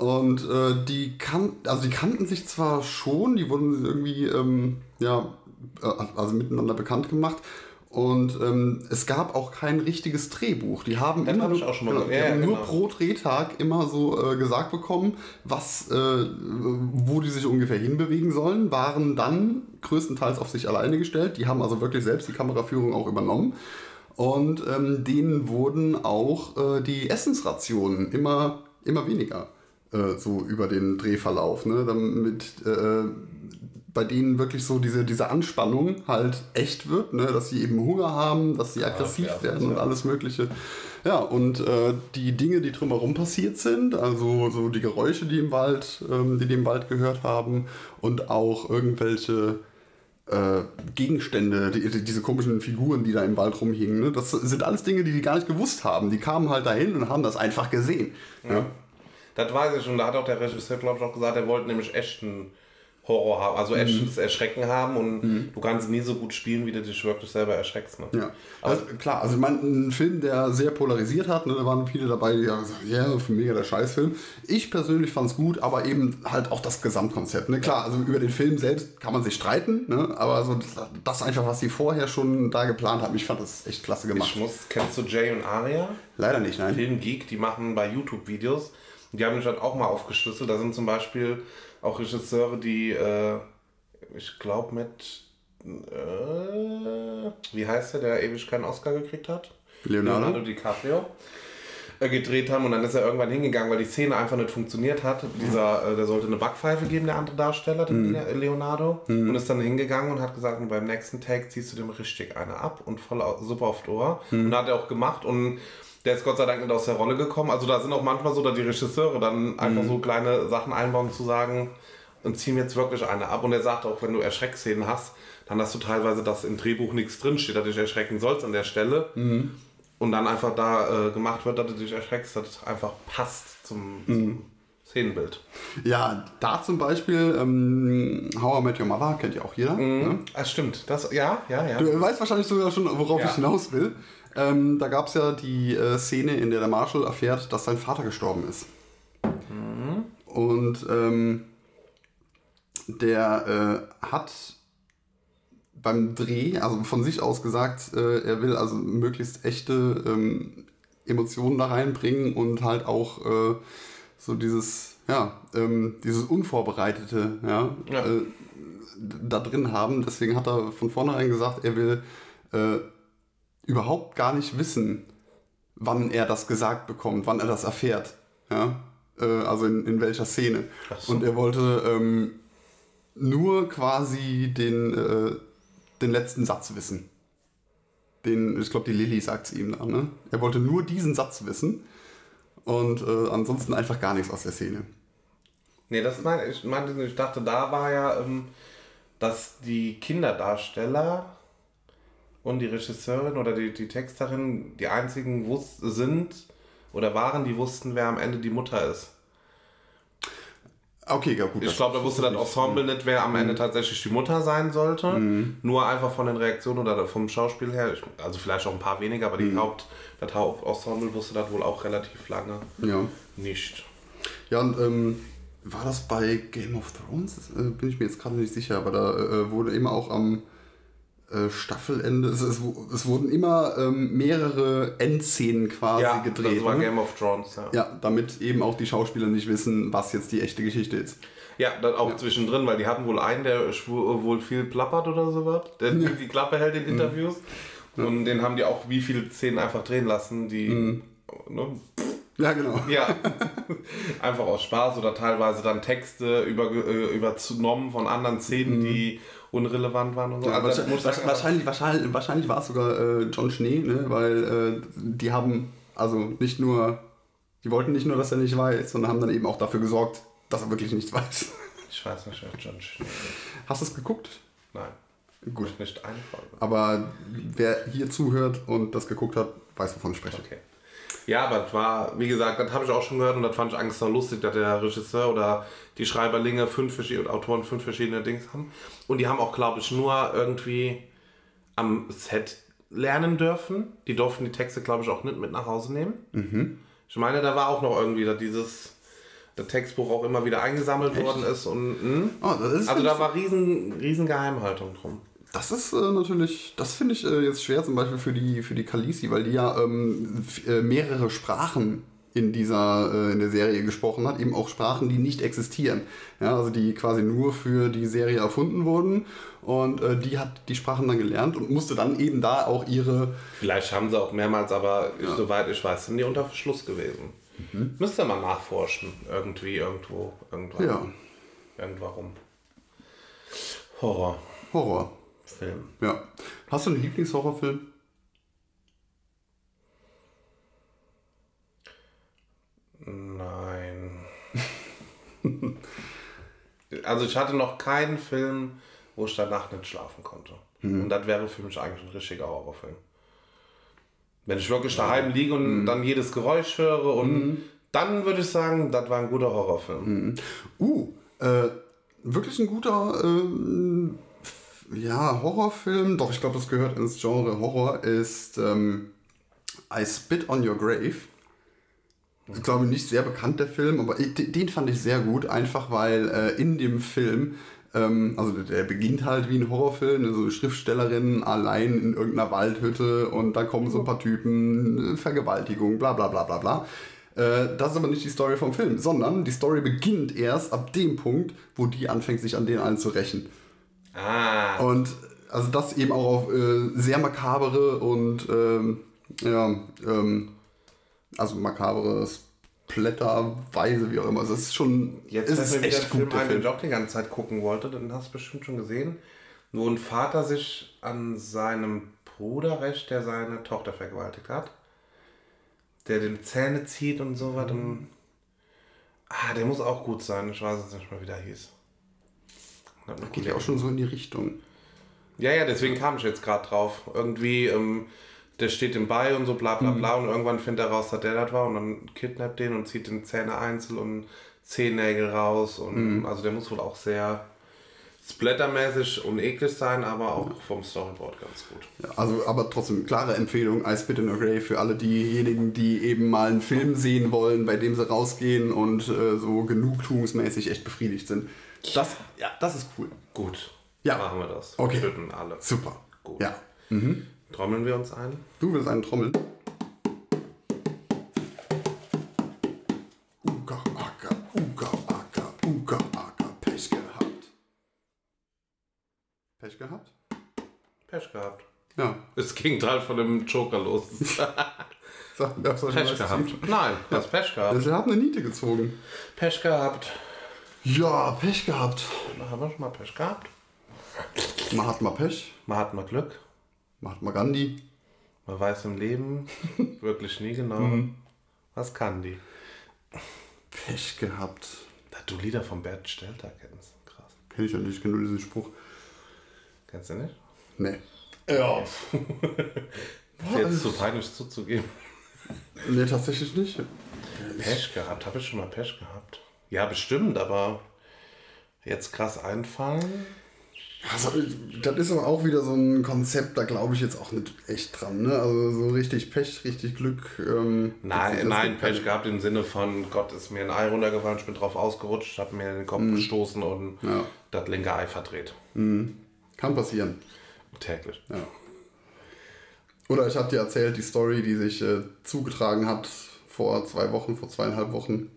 Und äh, die, kan also die kannten sich zwar schon, die wurden irgendwie ähm, ja, äh, also miteinander bekannt gemacht. Und ähm, es gab auch kein richtiges Drehbuch. Die haben Das immer hab nur, genau, Ja, haben nur genau. pro Drehtag immer so äh, gesagt bekommen, was, äh, wo die sich ungefähr hinbewegen sollen, waren dann größtenteils auf sich alleine gestellt. Die haben also wirklich selbst die Kameraführung auch übernommen. Und ähm, denen wurden auch äh, die Essensrationen immer, immer weniger äh, so über den Drehverlauf. Ne? Damit äh, bei denen wirklich so diese, diese Anspannung halt echt wird, ne? dass sie eben Hunger haben, dass sie aggressiv ja, werden und ja. alles Mögliche. Ja, und äh, die Dinge, die drumherum passiert sind, also so die Geräusche, die im Wald, ähm, die die im Wald gehört haben und auch irgendwelche äh, Gegenstände, die, die, diese komischen Figuren, die da im Wald rumhingen, ne? das sind alles Dinge, die die gar nicht gewusst haben. Die kamen halt dahin und haben das einfach gesehen. Ja. Das weiß ich schon. Da hat auch der Regisseur, glaube ich, auch gesagt, er wollte nämlich echten Horror haben, also echtes Erschrecken haben und du kannst nie so gut spielen, wie du dich wirklich selber erschreckst. Ne? Ja, also, klar, also ich meine, ein Film, der sehr polarisiert hat, ne, da waren viele dabei, die haben gesagt, ja, für mega der Scheißfilm. Ich persönlich fand es gut, aber eben halt auch das Gesamtkonzept. Ne? Klar, also über den Film selbst kann man sich streiten, ne? aber so das, das einfach, was sie vorher schon da geplant haben, ich fand das echt klasse gemacht. Ich muss, kennst du Jay und Aria? Leider nicht, nein. Filmgeek, die machen bei YouTube Videos. Die haben mich dann auch mal aufgeschlüsselt. Da sind zum Beispiel auch Regisseure, die, äh, ich glaube mit, äh, wie heißt der, der ewig keinen Oscar gekriegt hat? Leonardo? Leonardo DiCaprio. Äh, Gedreht haben und dann ist er irgendwann hingegangen, weil die Szene einfach nicht funktioniert hat. Dieser, äh, der sollte eine Backpfeife geben, der andere Darsteller, der Leonardo, und ist dann hingegangen und hat gesagt, beim nächsten Take ziehst du dem richtig eine ab und voll super aufs Ohr. Und hat er auch gemacht und der ist Gott sei Dank nicht aus der Rolle gekommen. Also da sind auch manchmal so, dass die Regisseure dann einfach so kleine Sachen einbauen, zu sagen, und ziehen jetzt wirklich eine ab. Und er sagt auch, wenn du Erschreckszenen hast, dann hast du teilweise, dass im Drehbuch nichts drinsteht, dass du dich erschrecken sollst an der Stelle. Und dann einfach da äh, gemacht wird, dass du dich erschreckst, dass es einfach passt zum, zum Szenenbild. Ja, da zum Beispiel ähm, How I Met Your Mother, kennt ja auch jeder. Ne? Ah, stimmt. Das, ja, ja, ja. Du weißt wahrscheinlich sogar schon, worauf Ja. ich hinaus will. Ähm, da gab es ja die äh, Szene, in der der Marshall erfährt, dass sein Vater gestorben ist. Und ähm, der äh, hat beim Dreh, also von sich aus gesagt, äh, er will also möglichst echte ähm, Emotionen da reinbringen und halt auch äh, so dieses, ja, ähm, dieses Unvorbereitete, ja, Ja. Äh, da drin haben. Deswegen hat er von vornherein gesagt, er will äh, überhaupt gar nicht wissen, wann er das gesagt bekommt, wann er das erfährt. Ja? Äh, also in, in welcher Szene. So. Und er wollte ähm, nur quasi den, äh, den letzten Satz wissen. Den, ich glaube, die Lilly sagt es ihm da. Ne? Er wollte nur diesen Satz wissen und äh, ansonsten einfach gar nichts aus der Szene. Nee, das meine ich, meinte, ich dachte, da war ja, ähm, dass die Kinderdarsteller und die Regisseurin oder die, die Texterin die einzigen sind oder waren, die wussten, wer am Ende die Mutter ist. Okay, ja gut. Ich glaube, da wusste das Ensemble nicht, wer am Ende tatsächlich die Mutter sein sollte. Nur einfach von den Reaktionen oder vom Schauspiel her, also vielleicht auch ein paar weniger, aber die Haupt, das Hauptensemble wusste das wohl auch relativ lange Ja. nicht. Ja, und ähm, war das bei Game of Thrones? Äh, bin ich mir jetzt gerade nicht sicher, aber da äh, wurde immer auch am äh, Staffelende, es, es, es wurden immer ähm, mehrere Endszenen quasi Ja, gedreht. das war ne? Game of Thrones, ja. Ja, damit eben auch die Schauspieler nicht wissen, was jetzt die echte Geschichte ist. Ja, dann auch zwischendrin, weil die hatten wohl einen, der schwu- wohl viel plappert oder sowas, der die Klappe hält in Interviews. Und den haben die auch wie viele Szenen einfach drehen lassen, die. Ne, Ja, genau. ja, einfach aus Spaß oder teilweise dann Texte über, äh, übernommen von anderen Szenen, die unrelevant waren und so. Ja, Also wahrscheinlich, sagen, wahrscheinlich, wahrscheinlich, wahrscheinlich war es sogar äh, John Schnee, ne? weil äh, die haben also nicht nur, die wollten nicht nur, dass er nicht weiß, sondern haben dann eben auch dafür gesorgt, dass er wirklich nichts weiß. Ich weiß nicht, wer John Schnee. Hast du es geguckt? Nein, Gut. nicht eine Folge. Aber wer hier zuhört und das geguckt hat, weiß, wovon ich spreche. Okay. Ja, aber das war, wie gesagt, das habe ich auch schon gehört und das fand ich eigentlich so lustig, dass der Regisseur oder die Schreiberlinge fünf verschiedene Autoren fünf verschiedene Dings haben. Und die haben auch, glaube ich, nur irgendwie am Set lernen dürfen. Die durften die Texte, glaube ich, auch nicht mit nach Hause nehmen. Ich meine, da war auch noch irgendwie, dass dieses das Textbuch auch immer wieder eingesammelt worden ist und mh. Oh, das ist, also da war riesen, riesen Geheimhaltung drum. Das ist äh, natürlich, das finde ich äh, jetzt schwer zum Beispiel für die, für die Khaleesi, weil die ja ähm, äh, mehrere Sprachen in dieser äh, in der Serie gesprochen hat, eben auch Sprachen, die nicht existieren. Ja, also die quasi nur für die Serie erfunden wurden und äh, die hat die Sprachen dann gelernt und musste dann eben da auch ihre Vielleicht haben sie auch mehrmals, aber ich, soweit ich weiß, sind die unter Verschluss gewesen. Müsste mal nachforschen. Irgendwie, irgendwo, irgendwann. ja, Irgendwarum. Horrorfilm. Horror. Ja. Hast du einen Lieblingshorrorfilm? Nein. also ich hatte noch keinen Film, wo ich danach nicht schlafen konnte. Und das wäre für mich eigentlich ein richtiger Horrorfilm. Wenn ich wirklich daheim liege und dann jedes Geräusch höre und Dann würde ich sagen, das war ein guter Horrorfilm. Uh, äh, wirklich ein guter f- ja, Horrorfilm, doch ich glaube, das gehört ins Genre Horror, ist ähm, I Spit on Your Grave. Das ist, glaube ich, nicht sehr bekannt, der Film, aber den fand ich sehr gut, einfach weil äh, in dem Film, ähm, also der beginnt halt wie ein Horrorfilm, so eine Schriftstellerin allein in irgendeiner Waldhütte und dann kommen so ein paar Typen, Vergewaltigung, bla bla bla bla bla. Äh, Das ist aber nicht die Story vom Film, sondern die Story beginnt erst ab dem Punkt, wo die anfängt, sich an denen allen zu rächen. Ah. Und also das eben auch auf äh, sehr makabere und ähm, ja, ähm, also makabere Splatterweise, wie auch immer. Also es ist schon, Jetzt ist mir wieder echt gut, Film der ein, den Film. ich auch die ganze Zeit gucken wollte. Den hast du bestimmt schon gesehen. Wo ein Vater sich an seinem Bruder rächt, der seine Tochter vergewaltigt hat. Der dem Zähne zieht und so was. Und ah, der muss auch gut sein. Ich weiß jetzt nicht mehr, wie der hieß. Geht ja auch schon so in die Richtung. Ja, ja, deswegen kam ich jetzt gerade drauf. Irgendwie, ähm, der steht ihm bei und so bla bla bla und irgendwann findet er raus, dass der das war und dann kidnappt den und zieht den Zähne einzeln und Zehennägel raus und also der muss wohl auch sehr splattermäßig und eklig sein, aber auch vom Storyboard ganz gut. Ja, also, aber trotzdem, klare Empfehlung, I Spit in a Grave für alle diejenigen, die eben mal einen Film sehen wollen, bei dem sie rausgehen und äh, so genugtuungsmäßig echt befriedigt sind. Das, ja, das ist cool. Gut, Ja. machen wir das. Okay. Töten alle. Super. Gut. Ja. Trommeln wir uns ein? Du willst einen Trommeln? Uga, Acker, Uga, Acker, Uga, Acker, Pech gehabt. Pech gehabt? Pech gehabt. Ja. Das Gegenteil von dem Joker los. Ich Pech gehabt. Nein, du hast Pech gehabt. Also, Ich habe eine Niete gezogen. Pech gehabt. Ja, Pech gehabt. Haben wir schon mal Pech gehabt? Man hat mal Pech, Man hat mal Glück. man hat mal Gandhi. Man weiß im Leben wirklich nie genau, Mhm. was kann die. Pech gehabt. Dass du Lieder von Bert Stelter kennst. Krass. Kenn ich ja nicht, ich kenn nur diesen Spruch. Kennst du nicht? Nee. Ja. Ist jetzt zu peinlich zuzugeben. Nee, tatsächlich nicht. Pech gehabt. Habe ich schon mal Pech gehabt? Ja, bestimmt, aber jetzt krass einfallen. Also, das ist aber auch wieder so ein Konzept, da glaube ich jetzt auch nicht echt dran. Ne? Also so richtig Pech, richtig Glück. Ähm, Nein, nein, gibt keine- Pech gehabt im Sinne von, Gott ist mir ein Ei runtergefallen, ich bin drauf ausgerutscht, habe mir den Kopf gestoßen und. Ja. das linke Ei verdreht. Kann passieren. Täglich. Ja. Oder ich habe dir erzählt, die Story, die sich äh, zugetragen hat vor zwei Wochen, vor zweieinhalb Wochen.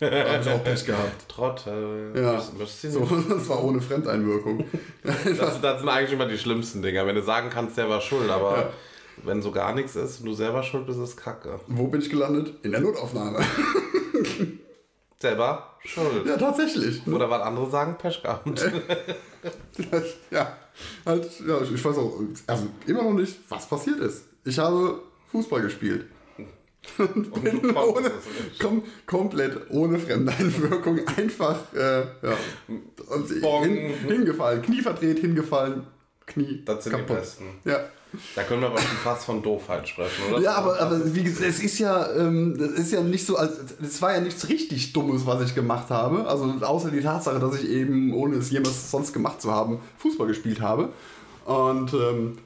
Da habe ich auch Pech gehabt. Trottel. Ja, Müsst- müsst so, das war ohne Fremdeinwirkung. Das, das sind eigentlich immer die schlimmsten Dinger. Wenn du sagen kannst, der war schuld, aber wenn so gar nichts ist und du selber schuld bist, ist Kacke. Wo bin ich gelandet? In der Notaufnahme. Selber schuld. ja, tatsächlich. ne? Oder was andere sagen, Pech gehabt. ja, halt, ja, ich ich weiß auch, also immer noch nicht, was passiert ist. Ich habe Fußball gespielt. Und du Ohne, es kom komplett ohne Fremdeinwirkung, einfach äh, ja, und hin, hingefallen, Knie verdreht, hingefallen, Knie Das sind die Besten. Ja. Da können wir aber schon fast von Doofheit sprechen, oder? Ja, aber, aber wie gesagt, es ist ja, ähm, das ist ja nicht so, als es war ja nichts richtig Dummes, was ich gemacht habe. Also außer die Tatsache, dass ich eben, ohne es jemals sonst gemacht zu haben, Fußball gespielt habe. Und ähm,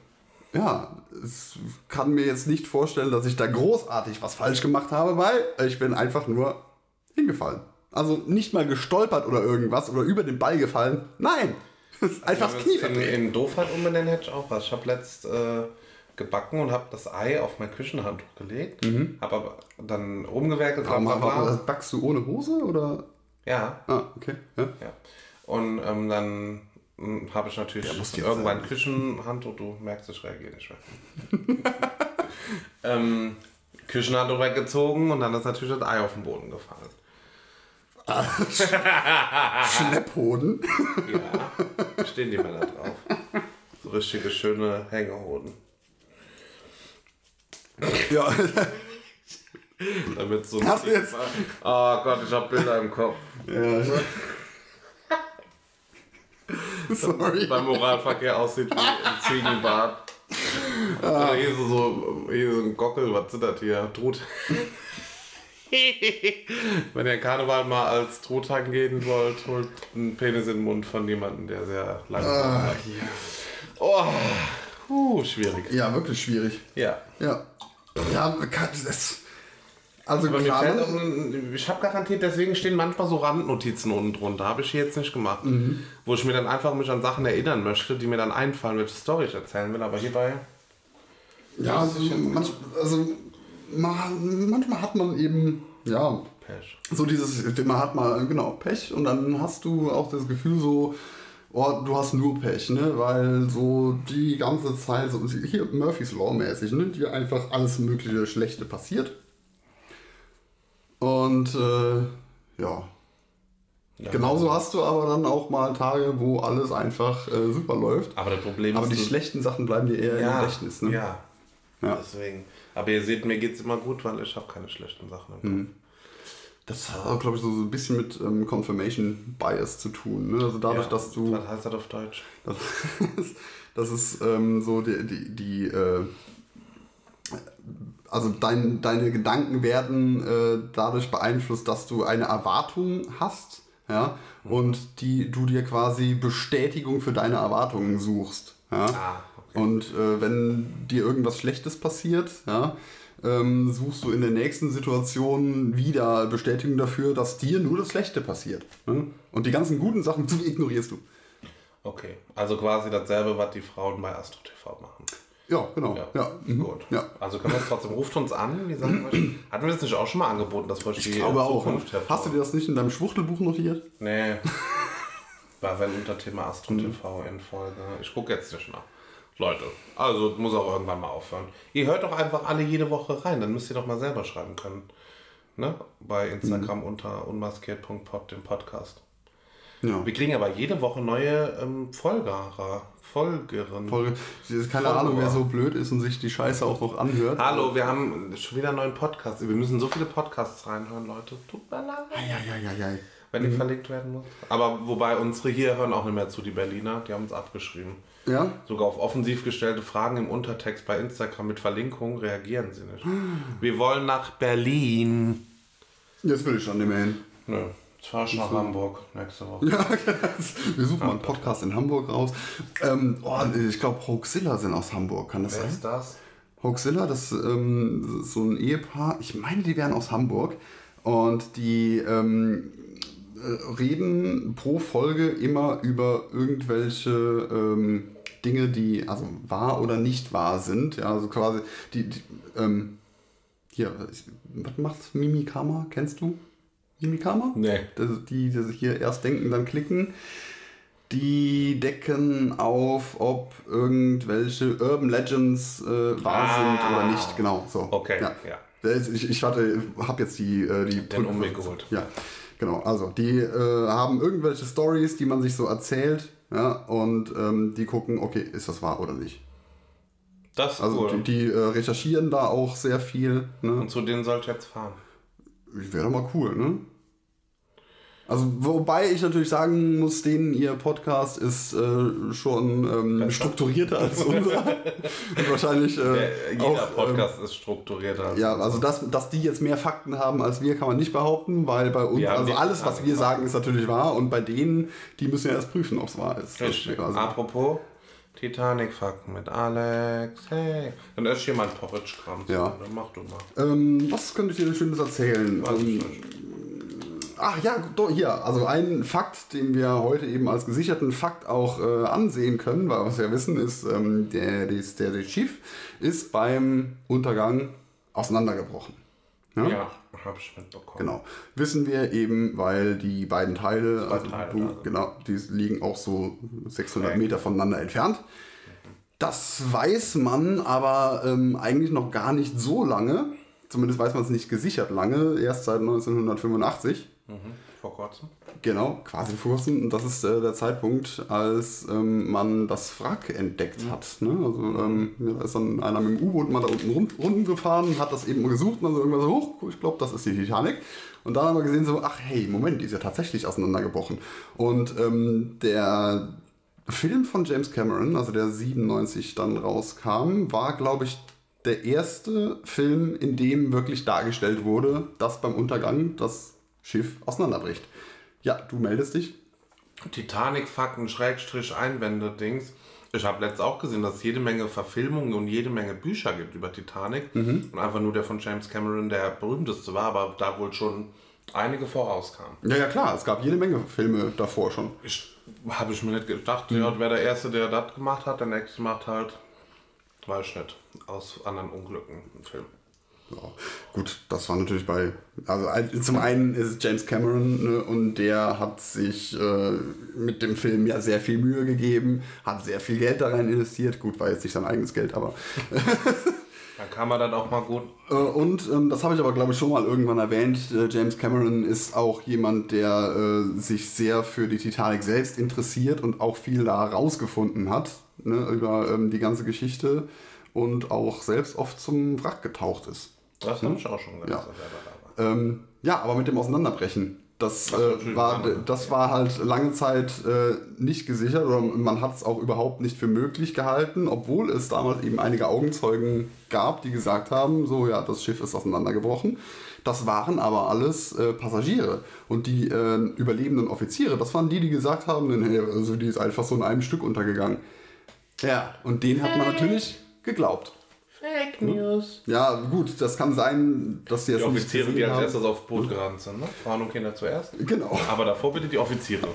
ja, es kann mir jetzt nicht vorstellen, dass ich da großartig was falsch gemacht habe, weil ich bin einfach nur hingefallen. Also nicht mal gestolpert oder irgendwas oder über den Ball gefallen. Nein, einfach das Knie in, in Doofheit umbenennen hätte ich auch was. Ich habe letzt äh, gebacken und habe das Ei auf mein Küchenhandtuch gelegt. Habe aber dann umgewerkelt. Warum, bla, bla, bla. warum, backst du ohne Hose oder? Ja, Ah, okay. Ja. ja. Und ähm, dann habe ich natürlich irgendwann sein. Küchenhandtuch, du merkst, ich reagiere nicht mehr. ähm, Küchenhandtuch weggezogen und dann ist natürlich das Ei auf den Boden gefallen. Schlepphoden. Ja, stehen die Männer drauf. So richtige schöne Hängehoden. Ja, Damit so Hast du jetzt- Oh Gott, ich habe Bilder im Kopf. ja. Sorry. Beim Moralverkehr aussieht wie ein Ziegenbart. Oder hier so, so, hier so ein Gockel, was sind das hier? Trut. Wenn ihr Karneval mal als Truthahn gehen wollt, holt einen Penis in den Mund von jemandem, der sehr lange Ah, hat. Oh, uh, schwierig. Ja, wirklich schwierig. Ja. Ja. Ja, kann- das, also Aber mir fällt ich habe garantiert, deswegen stehen manchmal so Randnotizen unten drunter. Habe ich hier jetzt nicht gemacht. Mhm. Wo ich mir dann einfach mich an Sachen erinnern möchte, die mir dann einfallen, welche Story ich erzählen will. Aber hierbei. ja, also, manch, also man, manchmal hat man eben, ja, Pech. so dieses, man hat mal, genau, Pech und dann hast du auch das Gefühl so, oh, du hast nur Pech, ne, weil so die ganze Zeit, so hier Murphy's Law mäßig, ne, dir einfach alles mögliche Schlechte passiert. Und, äh, ja. Ja. Genauso hast du aber dann auch mal Tage, wo alles einfach äh, super läuft. Aber das Problem Aber ist. die du- schlechten Sachen bleiben dir eher im ja, Gedächtnis, ne? ja. Ja. Deswegen. Aber ihr seht, mir geht es immer gut, weil ich habe keine schlechten Sachen im Mhm. Kopf. Das hat glaube ich, so so ein bisschen mit ähm, Confirmation Bias zu tun. Ne? Also dadurch, Ja. dass du. Was heißt das auf Deutsch? Das ist, das ist ähm, so die, die, die äh, also dein, deine Gedanken werden äh, dadurch beeinflusst, dass du eine Erwartung hast, ja, und die du dir quasi Bestätigung für deine Erwartungen suchst. Ja? Ah, okay. Und äh, wenn dir irgendwas Schlechtes passiert, ja, ähm, suchst du in der nächsten Situation wieder Bestätigung dafür, dass dir nur das Schlechte passiert. Ne? Und die ganzen guten Sachen die ignorierst du. Okay. Also quasi dasselbe, was die Frauen bei Astro TV machen. Ja, genau. Ja. Ja, mhm. Gut. Ja. Also können wir es trotzdem, ruft uns an. Die sagen, hatten wir das nicht auch schon mal angeboten, dass wir Ich die glaube auch. Hast du dir das nicht in deinem Schwuchtelbuch notiert? Nee. War wenn unter Thema Astro TV in Folge. Ich gucke jetzt nicht nach. Leute, also muss auch irgendwann mal aufhören. Ihr hört doch einfach alle jede Woche rein, dann müsst ihr doch mal selber schreiben können. Ne? Bei Instagram unter unmaskiert.pod, dem Podcast. Ja. Wir kriegen aber jede Woche neue ähm, Folgerer, Folgerin. Folge. Keine Follower. Ahnung, wer so blöd ist und sich die Scheiße auch noch anhört. Hallo, wir haben schon wieder einen neuen Podcast. Wir müssen so viele Podcasts reinhören, Leute. Tut mir leid. Ja. Wenn die verlinkt werden muss. Aber wobei unsere hier hören auch nicht mehr zu, die Berliner. Die haben uns abgeschrieben. Ja? Sogar auf offensiv gestellte Fragen im Untertext bei Instagram mit Verlinkung reagieren sie nicht. Wir wollen nach Berlin. Jetzt will ich schon nicht mehr hin. Nö, jetzt fahr ich nach Hamburg nächste Woche. Ja, wir suchen mal einen Podcast in Hamburg raus. Ähm, oh, ich glaube, Hoaxilla sind aus Hamburg, kann das Wer sein? ist das? Hoaxilla, das, ähm, ist so ein Ehepaar, ich meine, die wären aus Hamburg und die ähm, äh, reden pro Folge immer über irgendwelche ähm, Dinge, die also wahr oder nicht wahr sind. Ja, also quasi die, die ähm, hier, was was macht Mimikama? Kennst du Mimikama? Nee. Das, ist die, die hier erst denken, dann klicken. Die decken auf, ob irgendwelche Urban Legends äh, wahr Ah. sind oder nicht. Genau, so. Okay, Ja. ja. Ich, ich hatte, habe jetzt die, äh, die Den Umweg geholt. Ja, genau. Also die äh, haben irgendwelche Stories, die man sich so erzählt, ja, und ähm, die gucken, okay, ist das wahr oder nicht. Das ist Also cool. die, die äh, recherchieren da auch sehr viel. Ne? Und zu denen soll ich jetzt fahren. Wäre doch mal cool, ne? Also, wobei ich natürlich sagen muss, denen ihr Podcast ist äh, schon ähm, strukturierter als unser. Und wahrscheinlich äh, Der, jeder auch, ähm, Podcast ist strukturierter. als ja, also dass, dass die jetzt mehr Fakten haben als wir, kann man nicht behaupten, weil bei uns, also alles, was wir sagen, ist natürlich wahr und bei denen, die müssen ja erst prüfen, ob es wahr ist. Richtig. Also, Apropos Titanic-Fakten mit Alex. Hey. Dann hier mein Porridge-Kram. Ja. Dann mach du mal. ähm, was könnte ich dir denn Schönes erzählen? Ich Ähm. Ach ja, doch, hier, also ein Fakt, den wir heute eben als gesicherten Fakt auch äh, ansehen können, weil was wir wissen ist, ähm, der, des- der, der Schiff ist beim Untergang auseinandergebrochen. Ja? Ja, hab ich mitbekommen. Genau. Wissen wir eben, weil die beiden Teile, also Teile du, sind. genau, die liegen auch so 600 Korrekt. Meter voneinander entfernt. Das weiß man aber ähm, eigentlich noch gar nicht so lange. Zumindest weiß man es nicht gesichert lange, erst seit 1985. Mhm. Vor kurzem. Genau, quasi vor kurzem. Und das ist äh, der Zeitpunkt, als ähm, man das Wrack entdeckt hat. Ne? Also ähm, ja, da ist dann einer mit dem U-Boot mal da unten rum, rumgefahren, hat das eben mal gesucht und dann so irgendwann so, hoch, ich glaube, das ist die Titanic. Und dann haben wir gesehen so, ach hey, Moment, die ist ja tatsächlich auseinandergebrochen. Und ähm, der Film von James Cameron, also der 97 dann rauskam, war, glaube ich, der erste Film, in dem wirklich dargestellt wurde, dass beim Untergang das Schiff auseinanderbricht. Ja, du meldest dich. Titanic-Fakten, Schrägstrich, Einwände, Dings. Ich habe letztens auch gesehen, dass es jede Menge Verfilmungen und jede Menge Bücher gibt über Titanic. Und einfach nur der von James Cameron der berühmteste war, aber da wohl schon einige vorauskamen. Ja, ja, klar, es gab jede Menge Filme davor schon. Ich habe ich mir nicht gedacht, ja, wer der Erste, der das gemacht hat, der nächste macht halt, weiß ich nicht, aus anderen Unglücken einen Film. Ja, gut, das war natürlich bei. Also zum einen ist es James Cameron ne, und der hat sich äh, mit dem Film ja sehr viel Mühe gegeben, hat sehr viel Geld da rein investiert. Gut, war jetzt nicht sein eigenes Geld, aber. Dann kann man dann auch mal gut. Äh, und ähm, das habe ich aber, glaube ich, schon mal irgendwann erwähnt. Äh, James Cameron ist auch jemand, der äh, sich sehr für die Titanic selbst interessiert und auch viel da rausgefunden hat ne, über ähm, die ganze Geschichte und auch selbst oft zum Wrack getaucht ist. Das habe ich auch schon gelesen. Ja. dass da war. Ähm, ja, aber mit dem Auseinanderbrechen. Das, äh, war, das war halt lange Zeit äh, nicht gesichert oder man hat es auch überhaupt nicht für möglich gehalten, obwohl es damals eben einige Augenzeugen gab, die gesagt haben, so ja, das Schiff ist auseinandergebrochen. Das waren aber alles äh, Passagiere. Und die äh, überlebenden Offiziere, das waren die, die gesagt haben, nee, also die ist einfach so in einem Stück untergegangen. Ja, und denen hat man natürlich geglaubt. Fake News. Ja, gut, das kann sein, dass die Die jetzt nicht Offiziere, die als erstes aufs Boot gerannt sind, ne? Frauen und Kinder zuerst. Genau. Aber davor bitte die Offiziere.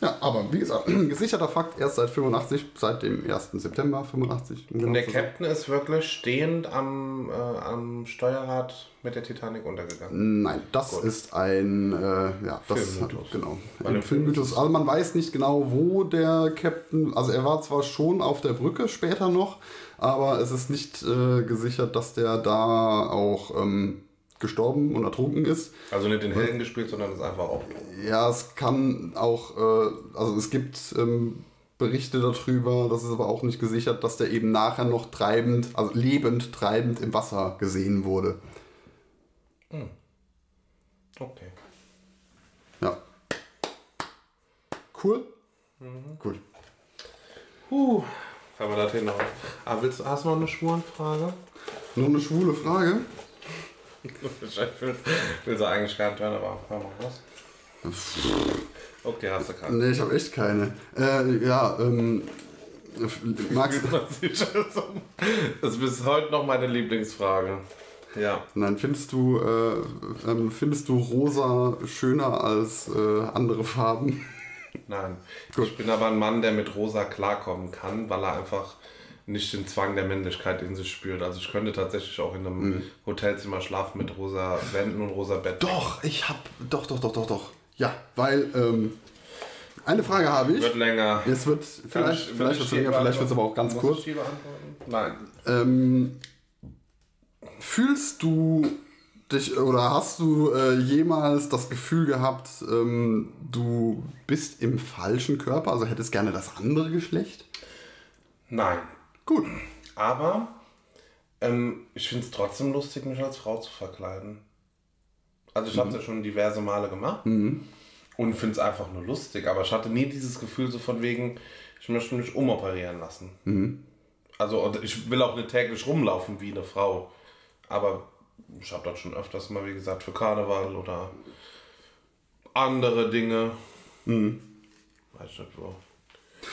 Ja, aber wie gesagt, gesicherter Fakt erst seit 85, seit dem 1. September 85. um genau Und der. Captain ist wirklich stehend am, äh, am Steuerrad mit der Titanic untergegangen. Nein, das ist ein, äh, ja, das Filmmythos. genau. Weil Ein Filmmythos. Also man weiß nicht genau, wo der Captain, also er war zwar schon auf der Brücke später noch, aber es ist nicht äh, gesichert, dass der da auch ähm, gestorben und ertrunken ist. Also nicht den Helden gespielt, sondern ist einfach auch. Ja, es kann auch, äh, also es gibt ähm, Berichte darüber, das ist aber auch nicht gesichert, dass der eben nachher noch treibend, also lebend treibend im Wasser gesehen wurde. Okay. Ja. Cool? Gut. Huh. Haben wir das hin noch? Ah, willst, hast du noch eine Schwurenfrage? Noch eine schwule Frage. Ich will, will sie eigentlich gar nicht hören, aber hör mal was. Okay, hast du keine. Nee, ich habe echt keine. Äh, ja, ähm, magst Das ist bis heute noch meine Lieblingsfrage. Ja. Nein, findest du, äh, ähm, findest du rosa schöner als äh, andere Farben? Nein. Ich bin aber ein Mann, der mit rosa klarkommen kann, weil er einfach nicht den Zwang der Männlichkeit in sich spürt. Also ich könnte tatsächlich auch in einem Hotelzimmer schlafen mit rosa Wänden und rosa Bett. Doch, ich hab. Doch, doch, doch, doch, doch. Ja, weil ähm, eine Frage habe ich. Wird länger. Es wird vielleicht, vielleicht wird es länger, vielleicht wird es aber auch ganz kurz. ich? Nein. Ähm, fühlst du dich oder hast du äh, jemals das Gefühl gehabt, ähm, du bist im falschen Körper, also hättest gerne das andere Geschlecht? Nein. Gut. Aber ähm, ich finde es trotzdem lustig, mich als Frau zu verkleiden. Also ich habe es ja schon diverse Male gemacht und finde es einfach nur lustig. Aber ich hatte nie dieses Gefühl so von wegen, ich möchte mich umoperieren lassen. Also und ich will auch nicht täglich rumlaufen wie eine Frau. Aber ich habe das schon öfters mal, wie gesagt, für Karneval oder andere Dinge. Weiß ich nicht wo.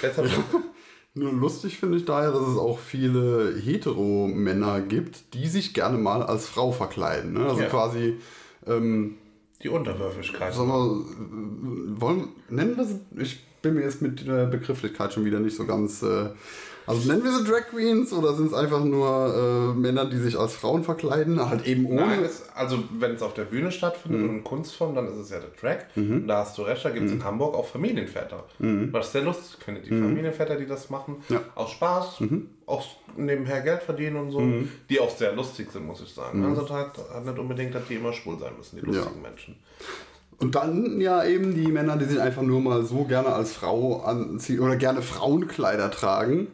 Jetzt hab ich Nur lustig finde ich daher, dass es auch viele Hetero-Männer gibt, die sich gerne mal als Frau verkleiden. Ne? Also Ja. quasi, ähm, die Unterwürfigkeit. sagen wir, wollen, nennen wir sie, ich bin mir jetzt mit der Begrifflichkeit schon wieder nicht so ganz, äh, also nennen wir sie Drag Queens oder sind es einfach nur äh, Männer, die sich als Frauen verkleiden, halt eben ohne. Nein, es, also wenn es auf der Bühne stattfindet und in Kunstform, dann ist es ja der Drag. Und da hast du recht, da gibt es in Hamburg auch Familienväter. Was ich sehr lustig finde, die Familienväter, die das machen, Ja. aus Spaß, aus nebenher Geld verdienen und so, die auch sehr lustig sind, muss ich sagen. Also halt, halt nicht unbedingt, dass die immer schwul sein müssen, die lustigen Menschen. Und dann ja eben die Männer, die sich einfach nur mal so gerne als Frau anziehen oder gerne Frauenkleider tragen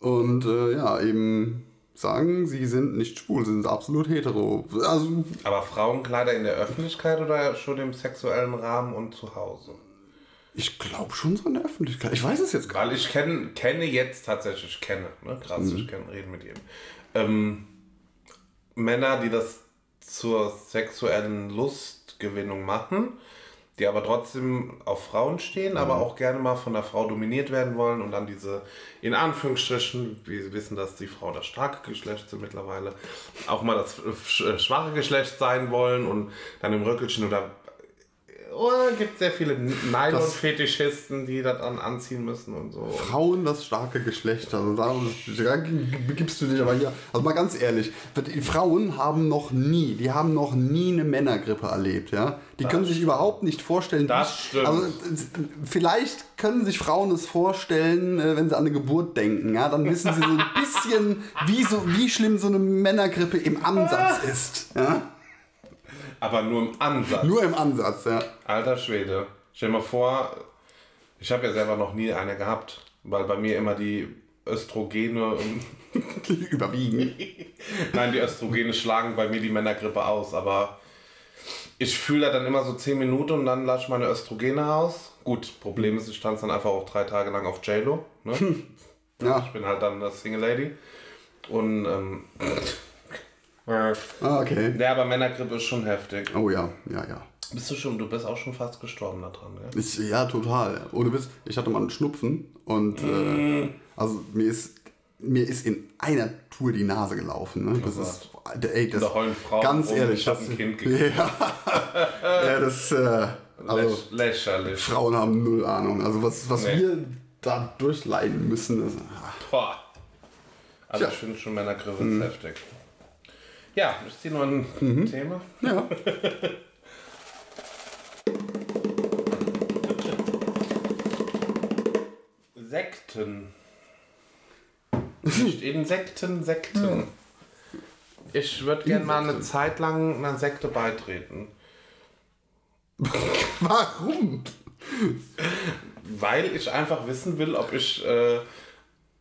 und äh, ja, eben sagen, sie sind nicht schwul, sie sind absolut hetero. Also, Aber Frauenkleider in der Öffentlichkeit oder schon im sexuellen Rahmen und zu Hause? ich glaube schon so in der Öffentlichkeit. Ich weiß es jetzt gar Weil ich kenn, kenne jetzt tatsächlich, kenne, ne? krass, ich kenn, rede mit jedem. Ähm, Männer, die das zur sexuellen Lustgewinnung machen, die aber trotzdem auf Frauen stehen, aber auch gerne mal von der Frau dominiert werden wollen und dann diese, in Anführungsstrichen, wir wissen, dass die Frau das starke Geschlecht sind mittlerweile, auch mal das sch- schwache Geschlecht sein wollen und dann im Röckelchen oder oh, gibt sehr viele Nylon-Fetischisten, die das dann anziehen müssen und so. Frauen das starke Geschlecht. Also da begibst du dich aber hier. Also mal ganz ehrlich, die Frauen haben noch nie, die haben noch nie eine Männergrippe erlebt, ja. Die können sich überhaupt nicht vorstellen. Das stimmt. Also vielleicht können sich Frauen es vorstellen, äh, wenn sie an eine Geburt denken, ja, dann wissen sie so ein bisschen, wie, so, wie schlimm so eine Männergrippe im Ansatz ist. Ja? Aber nur im Ansatz. Nur im Ansatz, ja. Alter Schwede. Stell dir mal vor, ich habe ja selber noch nie eine gehabt, weil bei mir immer die Östrogene, Überwiegen. nein, die Östrogene schlagen bei mir die Männergrippe aus, aber ich fühle da dann immer so 10 Minuten und dann lasse ich meine Östrogene aus. Gut, Problem ist, ich tanze dann einfach auch drei Tage lang auf JLo. Ne? Ja. Ich bin halt dann eine Single Lady. Und, ähm, äh, Ah, okay. ja, aber Männergrippe ist schon heftig. Oh ja, ja, ja. Bist du schon, du bist auch schon fast gestorben daran, ja? Ich, ja, total. Ohne Witz, ich hatte mal einen Schnupfen und Mm. äh, also mir ist mir ist in einer Tour die Nase gelaufen. Ne? Das ist, ey, das, Frauen ganz ehrlich, ich hab das, ein Kind gekriegt. ja, ja, das, äh, also Läch- lächerlich. Frauen haben null Ahnung. Also was, was Nee. wir da durchleiden müssen, das, Boah. Also Tja. ich finde schon Männergrippe ist heftig. Ja, ich ziehe noch ein Thema. ja. Sekten. Nicht Insekten, Sekten. Ich würde gerne mal eine. Zeit lang einer Sekte beitreten. Warum? Weil ich einfach wissen will, ob ich äh,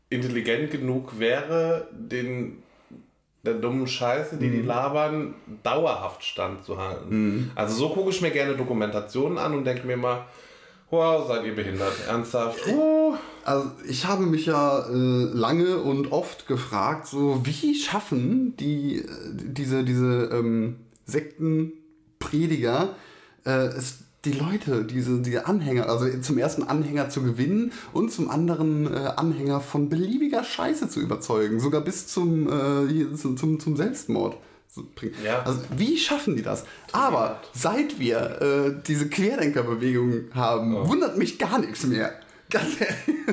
intelligent genug wäre, den der dummen Scheiße, die die labern, dauerhaft standzuhalten. Also so gucke ich mir gerne Dokumentationen an und denke mir mal, wow, seid ihr behindert, ernsthaft? Uh, Also ich habe mich ja äh, lange und oft gefragt, so wie schaffen die äh, diese diese ähm, Sektenprediger äh, es die Leute, diese, diese Anhänger, also zum ersten Anhänger zu gewinnen und zum anderen äh, Anhänger von beliebiger Scheiße zu überzeugen, sogar bis zum, äh, zum, zum, zum Selbstmord. zu bringen. Ja. Also wie schaffen die das? Aber seit wir äh, diese Querdenkerbewegung haben, wundert mich gar nichts mehr. Ganz ehrlich.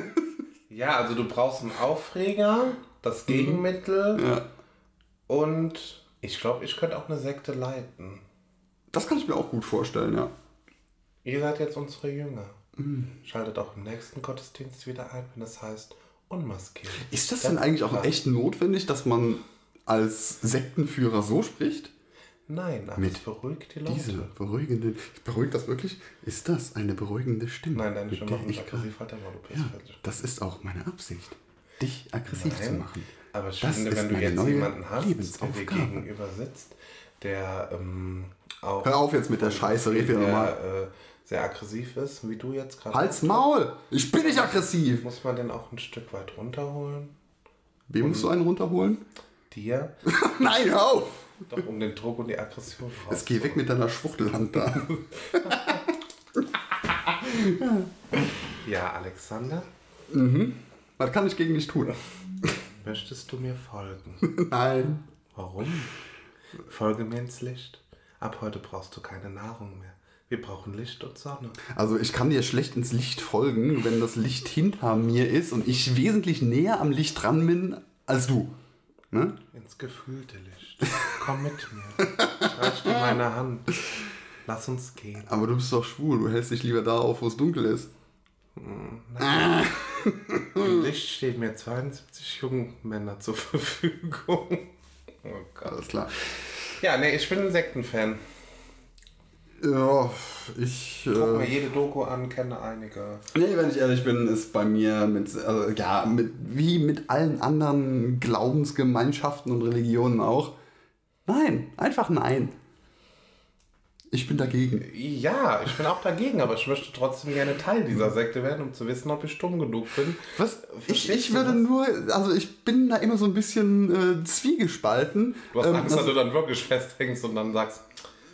ja, also du brauchst einen Aufreger, das Gegenmittel Ja. und ich glaube, ich könnte auch eine Sekte leiten. Das kann ich mir auch gut vorstellen, ja. Ihr seid jetzt unsere Jünger. Schaltet auch im nächsten Gottesdienst wieder ein, wenn es heißt unmaskiert. Ist das denn eigentlich auch echt notwendig, dass man als Sektenführer so spricht? Nein, aber Mit es beruhigt die Leute. Diese beruhigende. Beruhigt das wirklich? Ist das eine beruhigende Stimme? Nein, deine Stimme macht mich ich aggressiv, halt dein Maul, du Ja, das ist auch meine Absicht. Dich aggressiv zu Nein, machen. Aber ich Das finde, ist wenn du jetzt jemanden hast, der dir gegenüber sitzt, der ähm, auch Hör auf jetzt mit der Scheiße, red wieder der, normal. äh, sehr aggressiv ist, wie du jetzt gerade. Halt's Maul! Ich bin nicht aggressiv! Muss man den auch ein Stück weit runterholen? Wem musst du einen runterholen? Dir? Nein, auf! Doch um den Druck und die Aggression raus. Jetzt geh weg mit deiner Schwuchtelhand da. Ja, Alexander, Was kann ich gegen dich tun? möchtest du mir folgen? Nein. Warum? Folge mir ins Licht. Ab heute brauchst du keine Nahrung mehr. Wir brauchen Licht und Sonne. Also ich kann dir schlecht ins Licht folgen, wenn das Licht hinter mir ist und ich wesentlich näher am Licht dran bin als du. Ne? Ins gefühlte Licht. Komm mit mir. Ich reich dir meine Hand. Lass uns gehen. Aber du bist doch schwul, du hältst dich lieber da auf, wo es dunkel ist. Im Licht stehen mir 72 junge Männer zur Verfügung. Oh Gott. Alles klar. Ja, nee, ich bin ein Sektenfan. Ja, ich. Guck Äh, mir jede Doku an, kenne einige. nee, wenn ich ehrlich bin, ist bei mir mit, also, ja, mit, wie mit allen anderen Glaubensgemeinschaften und Religionen auch. Nein, einfach nein. Ich bin dagegen. Ja, ich bin auch dagegen, aber ich möchte trotzdem gerne Teil dieser Sekte werden, um zu wissen, ob ich stumm genug bin. Was? Ich, Verstehst ich würde nur, also ich bin da immer so ein bisschen äh, zwiegespalten. Du hast Ähm, Angst, dass du dann wirklich festhängst und dann sagst,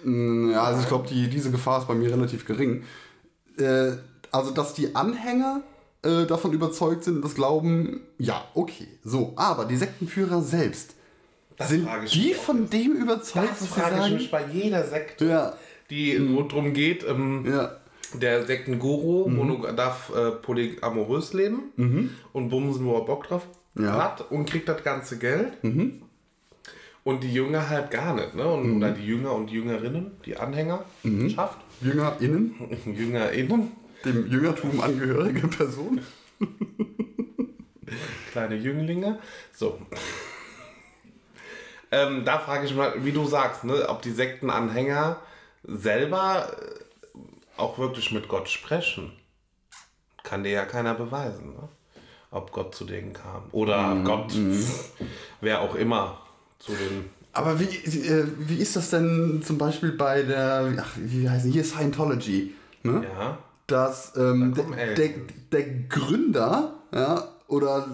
Ja, also ich glaube, die, diese Gefahr ist bei mir relativ gering. Äh, also, dass die Anhänger äh, davon überzeugt sind, das glauben, ja, okay. So, aber die Sektenführer selbst, das sind die von dem überzeugt, Das was sie frage ich mich bei jeder Sekte, Ja, die wo drum geht, ähm, ja. der Sektenguru monog- darf äh, polyamorös leben und bumsen, wo er Bock drauf Ja. hat und kriegt das ganze Geld. Und die Jünger halt gar nicht, ne? Und, Oder die Jünger und Jüngerinnen, die Anhänger, schafft. JüngerInnen, JüngerInnen, dem Jüngertum angehörige Person. kleine Jünglinge. So. ähm, da frage ich mal, wie du sagst, ne, ob die Sektenanhänger selber äh, auch wirklich mit Gott sprechen. Kann dir ja keiner beweisen, ne? ob Gott zu denen kam. Oder Gott, wer auch immer, zu den. Aber wie, äh, wie ist das denn zum Beispiel bei der, ach, wie heißt die, hier Scientology, ne? Ja. dass ähm, Da der, der, der Gründer, ja, oder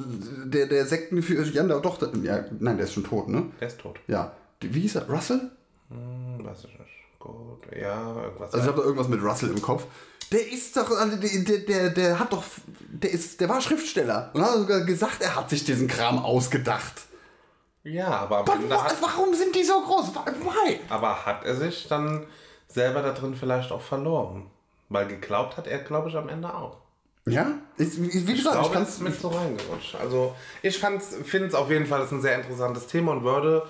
der, der Sektenführer, ja, doch, der, ja, nein, der ist schon tot, ne? Der ist tot. Ja. Wie hieß er? Russell? Hm, weiß ich nicht. Gut, ja, irgendwas. Also ich habe da irgendwas mit Russell im Kopf. Der ist doch, also der, der, der, der hat doch, der ist, der war Schriftsteller und hat sogar gesagt, er hat sich diesen Kram ausgedacht. Ja, aber am Ende hat, warum sind die so groß? Why? aber hat er sich dann selber da drin vielleicht auch verloren? Weil geglaubt hat er, glaube ich, am Ende auch. Ja? Ich, wie wie Ich gesagt, ich glaube, kann es ist mit so reingerutscht. Also ich finde es auf jeden Fall das ist ein sehr interessantes Thema und würde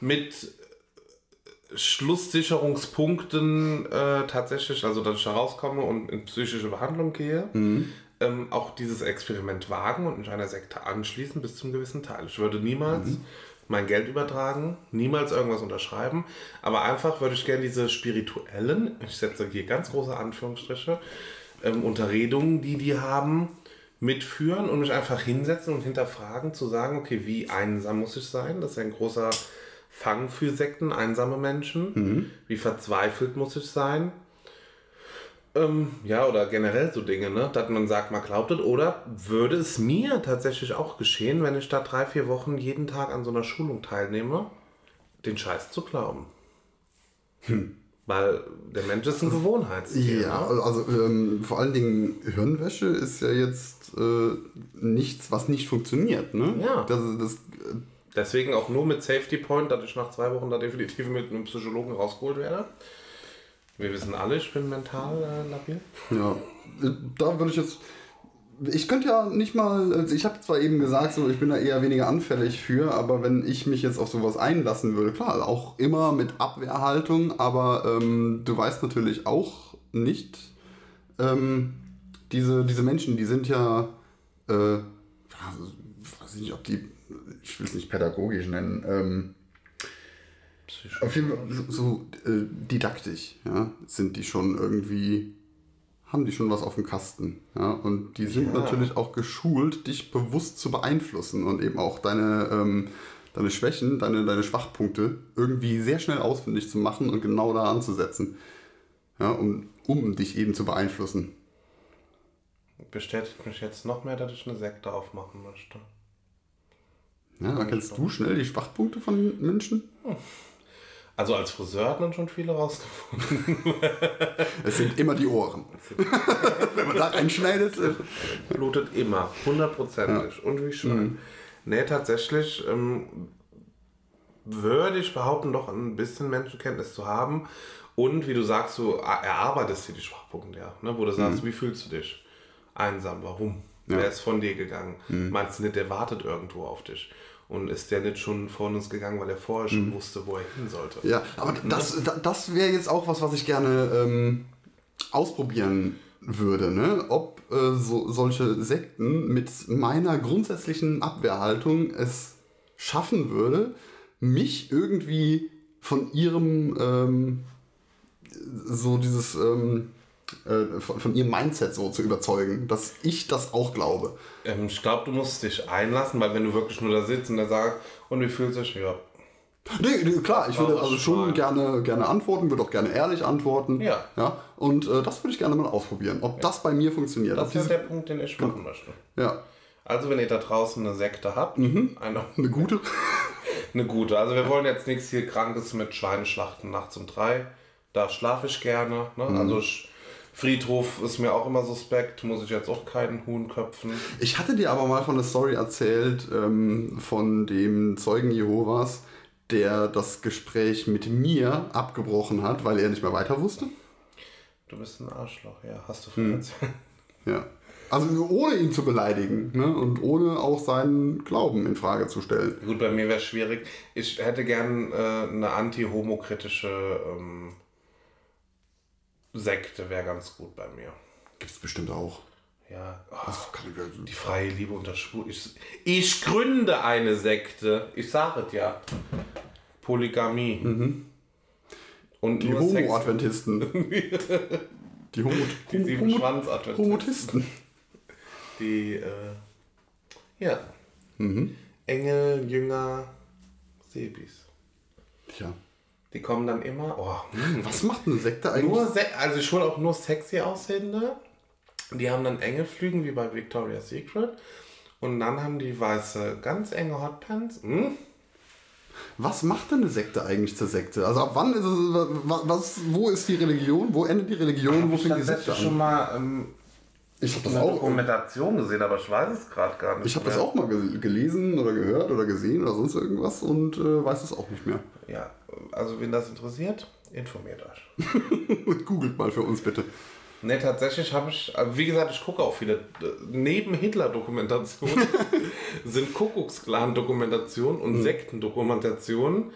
mit Schlusssicherungspunkten äh, tatsächlich, also dass ich da rauskomme und in psychische Behandlung gehe, Mhm. ähm, auch dieses Experiment wagen und mich einer Sekte anschließen bis zum gewissen Teil. Ich würde niemals Mhm. Mein Geld übertragen, niemals irgendwas unterschreiben, aber einfach würde ich gerne diese spirituellen, ich setze hier ganz große Anführungsstriche, ähm, Unterredungen, die die haben, mitführen und mich einfach hinsetzen und hinterfragen, zu sagen, okay, wie einsam muss ich sein? Das ist ja ein großer Fang für Sekten, einsame Menschen. Wie verzweifelt muss ich sein? Ähm, ja, oder generell so Dinge, ne? dass man sagt, man glaubt es. Oder würde es mir tatsächlich auch geschehen, wenn ich da drei, vier Wochen jeden Tag an so einer Schulung teilnehme, den Scheiß zu glauben? Weil der Mensch ist ein Gewohnheitstier. Ja, ne? also ähm, vor allen Dingen Hirnwäsche ist ja jetzt äh, nichts, was nicht funktioniert. Ne? Ja. Das, das, Deswegen auch nur mit Safety Point, dass ich nach zwei Wochen da definitiv mit einem Psychologen rausgeholt werde. Wir wissen alle, ich bin mental äh, labil. ja, da würde ich jetzt. Ich könnte ja nicht mal, also ich habe zwar eben gesagt, so, ich bin da eher weniger anfällig für, aber wenn ich mich jetzt auf sowas einlassen würde, klar, auch immer mit Abwehrhaltung, aber ähm, du weißt natürlich auch nicht, ähm, diese, diese Menschen, die sind ja, äh, weiß ich nicht, ob die, ich will es nicht pädagogisch nennen, ähm, auf jeden Fall so, so äh, didaktisch, ja, sind die schon irgendwie, haben die schon was auf dem Kasten, ja, und die sind Ja. natürlich auch geschult, dich bewusst zu beeinflussen und eben auch deine, ähm, deine Schwächen, deine, deine Schwachpunkte irgendwie sehr schnell ausfindig zu machen und genau da anzusetzen, ja, um, um dich eben zu beeinflussen. Bestätigt mich jetzt noch mehr, dass ich eine Sekte aufmachen möchte. Ja, erkennst du schnell die Schwachpunkte von Menschen? Also als Friseur hat man schon viele rausgefunden. Es sind immer die Ohren. Wenn man da reinschneidet. Blutet immer, hundertprozentig. Und wie Schwein. Nee, tatsächlich ähm, würde ich behaupten, doch ein bisschen Menschenkenntnis zu haben. Und wie du sagst, du erarbeitest dir die Schwachpunkte, ja. Ne? Wo du sagst, wie fühlst du dich? Einsam, warum? Wer ist von dir gegangen? Meinst du nicht, der wartet irgendwo auf dich? Und ist der nicht schon vor uns gegangen, weil er vorher schon wusste, wo er hin sollte? Ja, aber das, da- das wäre jetzt auch was, was ich gerne ähm, ausprobieren würde, ne? Ob äh, so, solche Sekten mit meiner grundsätzlichen Abwehrhaltung es schaffen würde, mich irgendwie von ihrem ähm, so dieses ähm, äh, von, von ihrem Mindset so zu überzeugen, dass ich das auch glaube. Ähm, ich glaube, du musst dich einlassen, weil wenn du wirklich nur da sitzt und da sagst, und wie fühlt sich? Ja, Nee, nee, klar, ich würde also schon gerne, gerne antworten, würde auch gerne ehrlich antworten. Ja. ja und äh, das würde ich gerne mal ausprobieren, ob das bei mir funktioniert. Das ob ist der Punkt, den ich machen möchte. ja, Also, wenn ihr da draußen eine Sekte habt, eine, eine gute. eine gute. Also, wir wollen jetzt nichts hier Krankes mit Schweineschlachten nachts um drei. Da schlafe ich gerne. Ne? Also, ich, Friedhof ist mir auch immer suspekt. Muss ich jetzt auch keinen Huhn köpfen. Ich hatte dir aber mal von der Story erzählt, ähm, von dem Zeugen Jehovas, der das Gespräch mit mir abgebrochen hat, weil er nicht mehr weiter wusste. Du bist ein Arschloch, ja. Hast du von erzählt. Ja. Also ohne ihn zu beleidigen ne? und ohne auch seinen Glauben in Frage zu stellen. Gut, bei mir wäre es schwierig. Ich hätte gern äh, eine anti-homokritische ähm, Sekte, wäre ganz gut bei mir. Gibt es bestimmt auch. Ja, oh, Das kann ich mir- die freie Liebe unter Schwul. Ich, ich gründe eine Sekte. Ich sage es ja. Polygamie. Und Die Homo-Adventisten. Die Homo Die sieben Schwanz-Adventisten. Homotisten. Die, äh, ja. Engel, Jünger, Sebis. Tja. Die kommen dann immer. Oh, hm, Was macht eine Sekte eigentlich? Nur se also ich hole auch nur sexy aussehende. Die haben dann enge Flügen wie bei Victoria's Secret. Und dann haben die weiße, ganz enge Hotpants. Hm? Was macht denn eine Sekte eigentlich zur Sekte? Also ab wann ist es, wa- was, wo ist die Religion? Wo endet die Religion? Wo fängt die Sekte schon an? mal ähm, Ich habe das eine auch. Dokumentation gesehen, aber ich weiß es gerade gar nicht. Ich habe das auch mal ge- gelesen oder gehört oder gesehen oder sonst irgendwas und äh, weiß es auch nicht mehr. Ja, also wen das interessiert, informiert euch. Googelt mal für uns bitte. Ne, tatsächlich habe ich, äh, wie gesagt, ich gucke auch viele, neben Hitler-Dokumentationen sind Kuckucksklan-Dokumentationen und Sektendokumentationen,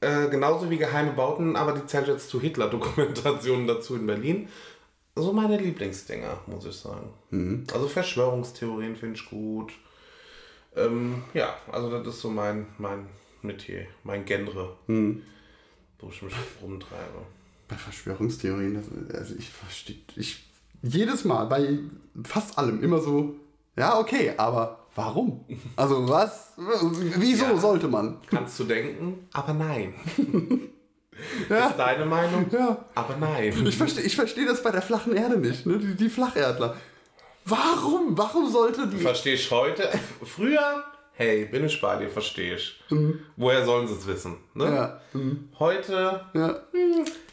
äh, genauso wie geheime Bauten, aber die zählt jetzt zu Hitler-Dokumentationen dazu in Berlin. So meine Lieblingsdinger, muss ich sagen. Also Verschwörungstheorien finde ich gut. Ähm, ja, also das ist so mein, mein Metier, mein Genre, wo ich mich rumtreibe. Bei Verschwörungstheorien, das, also ich verstehe, ich jedes Mal bei fast allem immer so, ja okay, aber warum? Also was? Wieso Ja. sollte man? Kannst du denken, aber nein. Ja. Ist deine Meinung? Ja. Aber nein. Ich verstehe ich versteh das bei der flachen Erde nicht, ne? die, die Flacherdler. Warum? Warum sollte die... Verstehe ich heute. Früher, hey, bin ich bei dir, verstehe ich. Woher sollen sie es wissen? Ne? Mhm. Ja. Heute, Ja.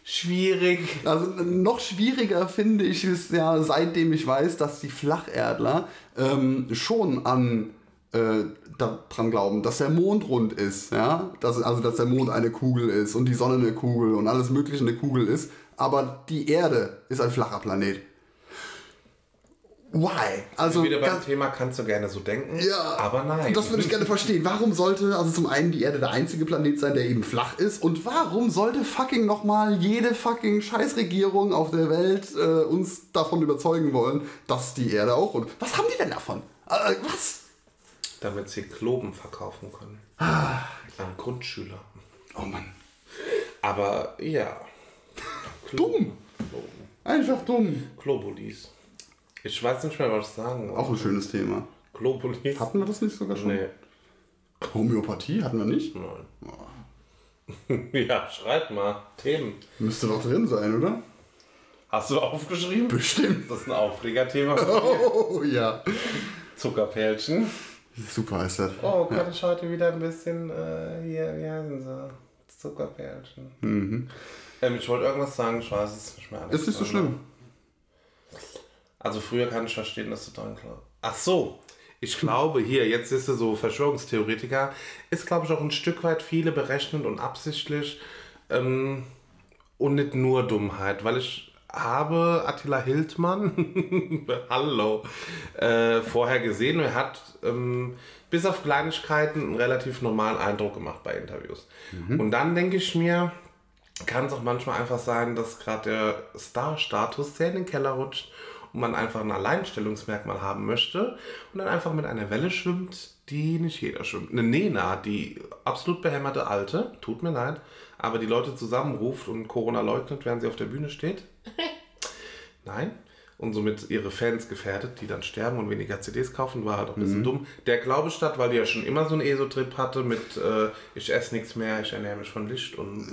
schwierig. Also noch schwieriger finde ich es ja, seitdem ich weiß, dass die Flacherdler ähm, schon an äh, daran glauben, dass der Mond rund ist, ja, dass, also dass der Mond eine Kugel ist und die Sonne eine Kugel und alles Mögliche eine Kugel ist, aber die Erde ist ein flacher Planet. Why? Also Wieder beim Thema kannst du gerne so denken, ja, aber nein. Das würde ich gerne verstehen. Warum sollte also zum einen die Erde der einzige Planet sein, der eben flach ist? Und warum sollte fucking nochmal jede fucking Scheißregierung auf der Welt äh, uns davon überzeugen wollen, dass die Erde auch rund Was haben die denn davon? Äh, was? Damit sie Kloben verkaufen können. Ah. An Grundschüler. Oh Mann. Aber ja. Dumm. Kloben. Einfach dumm. Globulis. Ich weiß nicht mehr, was ich sagen soll. Auch ein schönes Thema. Globulis? Hatten wir das nicht sogar schon? Nee. Homöopathie hatten wir nicht? Nein. ja, schreib mal. Themen. Müsste doch drin sein, oder? Hast du aufgeschrieben? Bestimmt. Ist das ein Aufregerthema? Oh ja. Zuckerpärchen. Super ist das. Oh, kann ich heute wieder ein bisschen äh, hier, wie heißen sie? Zuckerpärchen. Ähm, ich wollte irgendwas sagen, ich weiß es nicht mehr. Ist nicht so schlimm. Also früher kann ich verstehen, dass du dran glaubst. Ach so. Ich glaube hier, jetzt ist er so Verschwörungstheoretiker, ist glaube ich auch ein Stück weit viele berechnend und absichtlich ähm, und nicht nur Dummheit, weil ich habe Attila Hildmann, hallo, äh, vorher gesehen und er hat ähm, bis auf Kleinigkeiten einen relativ normalen Eindruck gemacht bei Interviews. Und dann denke ich mir, kann es auch manchmal einfach sein, dass gerade der Star-Status sehr in den Keller rutscht und man einfach ein Alleinstellungsmerkmal haben möchte und dann einfach mit einer Welle schwimmt, die nicht jeder schwimmt. Eine Nena, die absolut behämmerte Alte, tut mir leid, aber die Leute zusammenruft und Corona leugnet, während sie auf der Bühne steht. Nein. und somit ihre Fans gefährdet, die dann sterben und weniger CDs kaufen, war halt auch ein bisschen Mhm. dumm. Der Glaube statt, weil die ja schon immer so einen ESO-Trip hatte mit äh, ich esse nichts mehr, ich ernähre mich von Licht und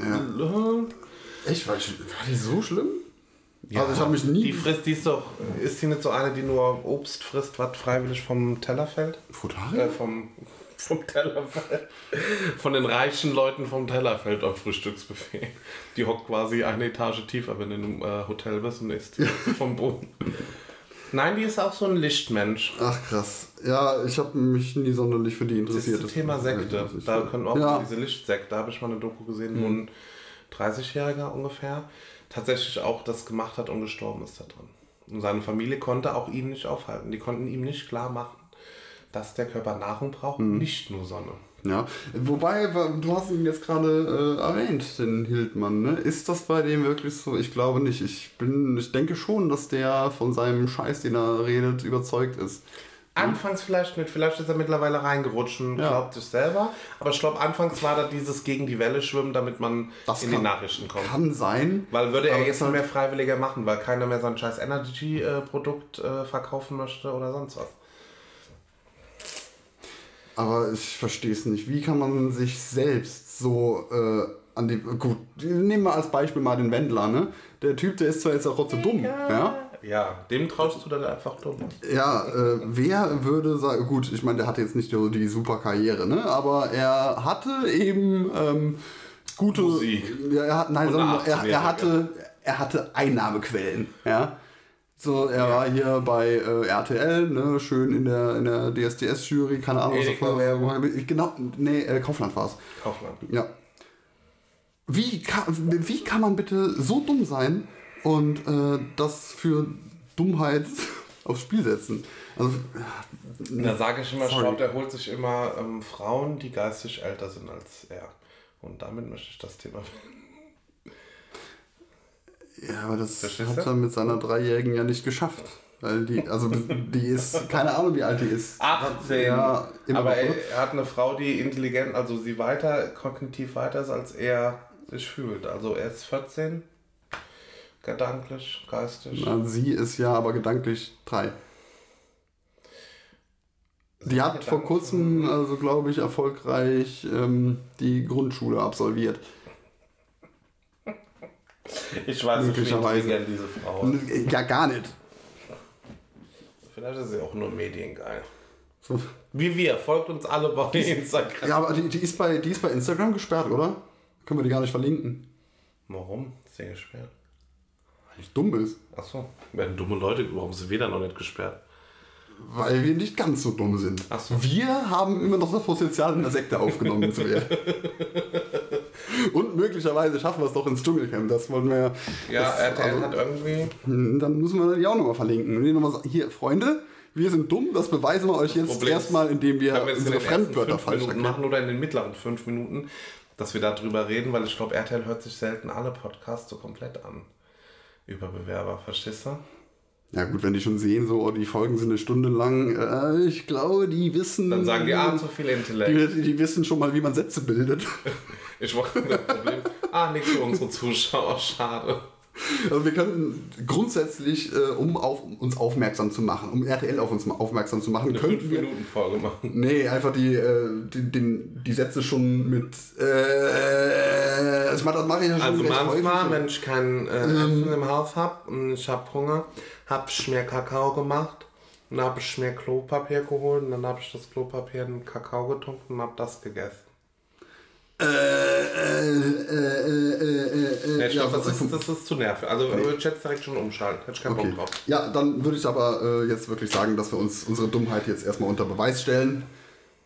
Echt? War, ich, war die so schlimm? also ich habe mich nie... Die frisst, die ist doch, ist die nicht so eine, die nur Obst frisst, was freiwillig vom Teller fällt? Frutari? Äh, vom, vom Teller fällt. Von den reichen Leuten vom Teller fällt am Frühstücksbuffet. Die hockt quasi eine Etage tiefer, wenn du in einem äh, Hotel bist und isst vom Boden. Nein, die ist auch so ein Lichtmensch. Ach krass. Ja, ich habe mich nie sonderlich für die Das ist interessiert. das Thema Sekte. Da können wir auch ja. diese Lichtsekte, da habe ich mal eine Doku gesehen, wo ein 30-Jähriger ungefähr tatsächlich auch das gemacht hat und gestorben ist da drin. Und seine Familie konnte auch ihn nicht aufhalten. Die konnten ihm nicht klar machen, dass der Körper Nahrung braucht, nicht nur Sonne. Ja, wobei, du hast ihn jetzt gerade äh, erwähnt, den Hildmann, ne? Ist das bei dem wirklich so? Ich glaube nicht. Ich bin, ich denke schon, dass der von seinem Scheiß, den er redet, überzeugt ist. Anfangs vielleicht nicht, vielleicht ist er mittlerweile reingerutscht und Ja. glaubt sich selber. Aber ich glaube, anfangs war da dieses gegen die Welle schwimmen, damit man Das in kann- die Nachrichten kommt. Kann sein. Weil würde er jetzt halt- mehr Freiwilliger machen, weil keiner mehr sein scheiß Energy-Produkt äh, verkaufen möchte oder sonst was. Aber ich verstehe es nicht. Wie kann man sich selbst so äh, an die. Gut, nehmen wir als Beispiel mal den Wendler, ne? Der Typ, der ist zwar jetzt auch rotze dumm, ja? Ja, dem traust du dann einfach dumm. Ja, äh, wer würde sagen, gut, ich meine, der hatte jetzt nicht so die super Karriere, ne? Aber er hatte eben ähm, gute. Musik. Ja, er hat, nein, sondern er, 18-Jährige. er, hatte, er hatte Einnahmequellen, ja. So, er war hier bei äh, RTL, ne, schön in der, in der DSDS-Jury, keine Ahnung, was er vorher-. Genau, nee, äh, Kaufland war es. Kaufmann. Ja. Wie kann, wie kann man bitte so dumm sein und äh, das für Dummheit aufs Spiel setzen? Also, Da sage ich immer, glaube, der holt sich immer ähm, Frauen, die geistig älter sind als er. Und damit möchte ich das Thema. Ja, aber das Verstehst hat er mit seiner Dreijährigen ja nicht geschafft. Weil die, also die ist, keine Ahnung, wie alt die ist. 18. Ja, immer Aber er, er hat eine Frau, die intelligent, also sie weiter, kognitiv weiter ist, als er sich fühlt. Also er ist 14, gedanklich, geistig. Na, sie ist ja aber gedanklich drei. Die hat vor kurzem, also glaube ich, erfolgreich ähm, die Grundschule absolviert. Ich weiß nicht, wie Möglicherweise. intelligent diese Frau ist. Ja, gar nicht. Vielleicht ist sie auch nur mediengeil. So. Wie wir, folgt uns alle bei Instagram. Ja, aber die, die, ist bei, die ist bei Instagram gesperrt, oder? Können wir die gar nicht verlinken. Warum? Sehr gesperrt. Weil ich dumm ist. Achso, werden dumme Leute, warum sind wir dann noch nicht gesperrt? Weil wir nicht ganz so dumm sind. Ach so. Wir haben immer noch das Potenzial, in der Sekte aufgenommen zu werden. Und möglicherweise schaffen wir es doch ins Dschungelcamp. Das wollen wir. Ja, das, RTL also, hat irgendwie. hm, Dann müssen wir die auch nochmal verlinken. Und die nochmal hier, Freunde, wir sind dumm, das beweisen wir euch jetzt Problem ist, erstmal, indem wir wir jetzt in unsere Fremdwörter falsch Minuten machen oder in den mittleren fünf Minuten, dass wir darüber reden, weil ich glaube, RTL hört sich selten alle Podcasts so komplett an. Über Bewerber, verstehst du? Ja gut, wenn die schon sehen, so oh, die Folgen sind eine Stunde lang, äh, ich glaube, die wissen... Dann sagen die, ah, zu viel Intellekt. die, die wissen schon mal, wie man Sätze bildet. Ich wollte das Problem. Ah, nichts für unsere Zuschauer, schade. Also wir können grundsätzlich, äh, um auf uns aufmerksam zu machen, um RTL auf uns aufmerksam zu machen, Eine könnten wir... 5-Minuten-Folge machen. Nee, einfach die, äh, die, den, die Sätze schon mit... Äh, das mache ich ja schon Also manchmal, wenn ich kein äh, Essen im Haus habe und ich habe Hunger, habe ich mir Kakao gemacht. Und dann habe ich mir Klopapier geholt und dann habe ich das Klopapier in den Kakao getunkt und habe das gegessen. Äh, äh, äh, äh, äh, Ja, das, ist- das ist zu nervig. Also ich jetzt direkt schon umschalten. Hätte ich keinen Okay. Bock drauf. Ja, dann würde ich aber äh, jetzt wirklich sagen, dass wir uns unsere Dummheit jetzt erstmal unter Beweis stellen.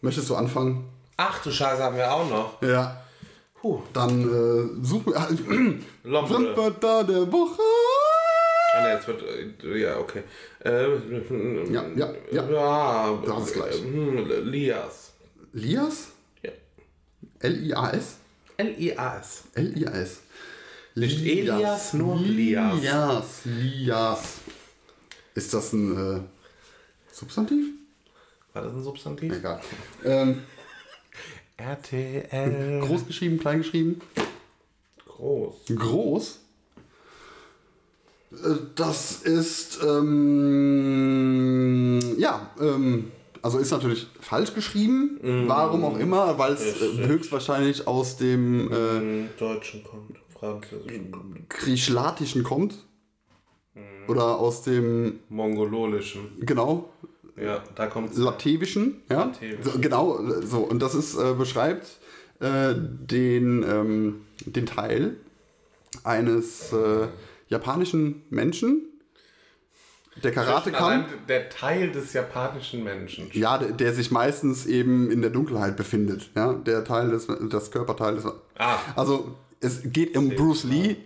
Möchtest du anfangen? Ach du Scheiße, haben wir auch noch. Ja. Puh, Dann äh, suchen wir. Fremdwörter der Woche. Ah, ne, jetzt wird. äh, Ja, okay. Äh, Ja, ja, ja. Ja, Du hast es gleich. hm, Lias. Lias? L-I-A-S? L-I-A-S. L-I-A-S. Nicht Elias, nur Lias. Lias. Lias. Ist das ein äh, Substantiv? War das ein Substantiv? Egal. Ähm, RTL. groß geschrieben, klein geschrieben? Groß. Groß? Äh, Das ist, ähm, ja, ähm, also ist natürlich falsch geschrieben, warum auch immer, weil es äh, höchstwahrscheinlich aus dem äh, Deutschen kommt, Französischen kommt, Griechlatischen kommt. Oder aus dem, Mongololischen. genau, Ja, da kommt Latevischen, ja, Latevisch. so, genau, so, und das ist, äh, beschreibt äh, den, ähm, den Teil eines äh, japanischen Menschen, der Karate kann. Allein der Teil des japanischen Menschen. Ja, der, der sich meistens eben in der Dunkelheit befindet. Ja, der Teil des, das Körperteil des. Ah. Also es geht um Bruce Lee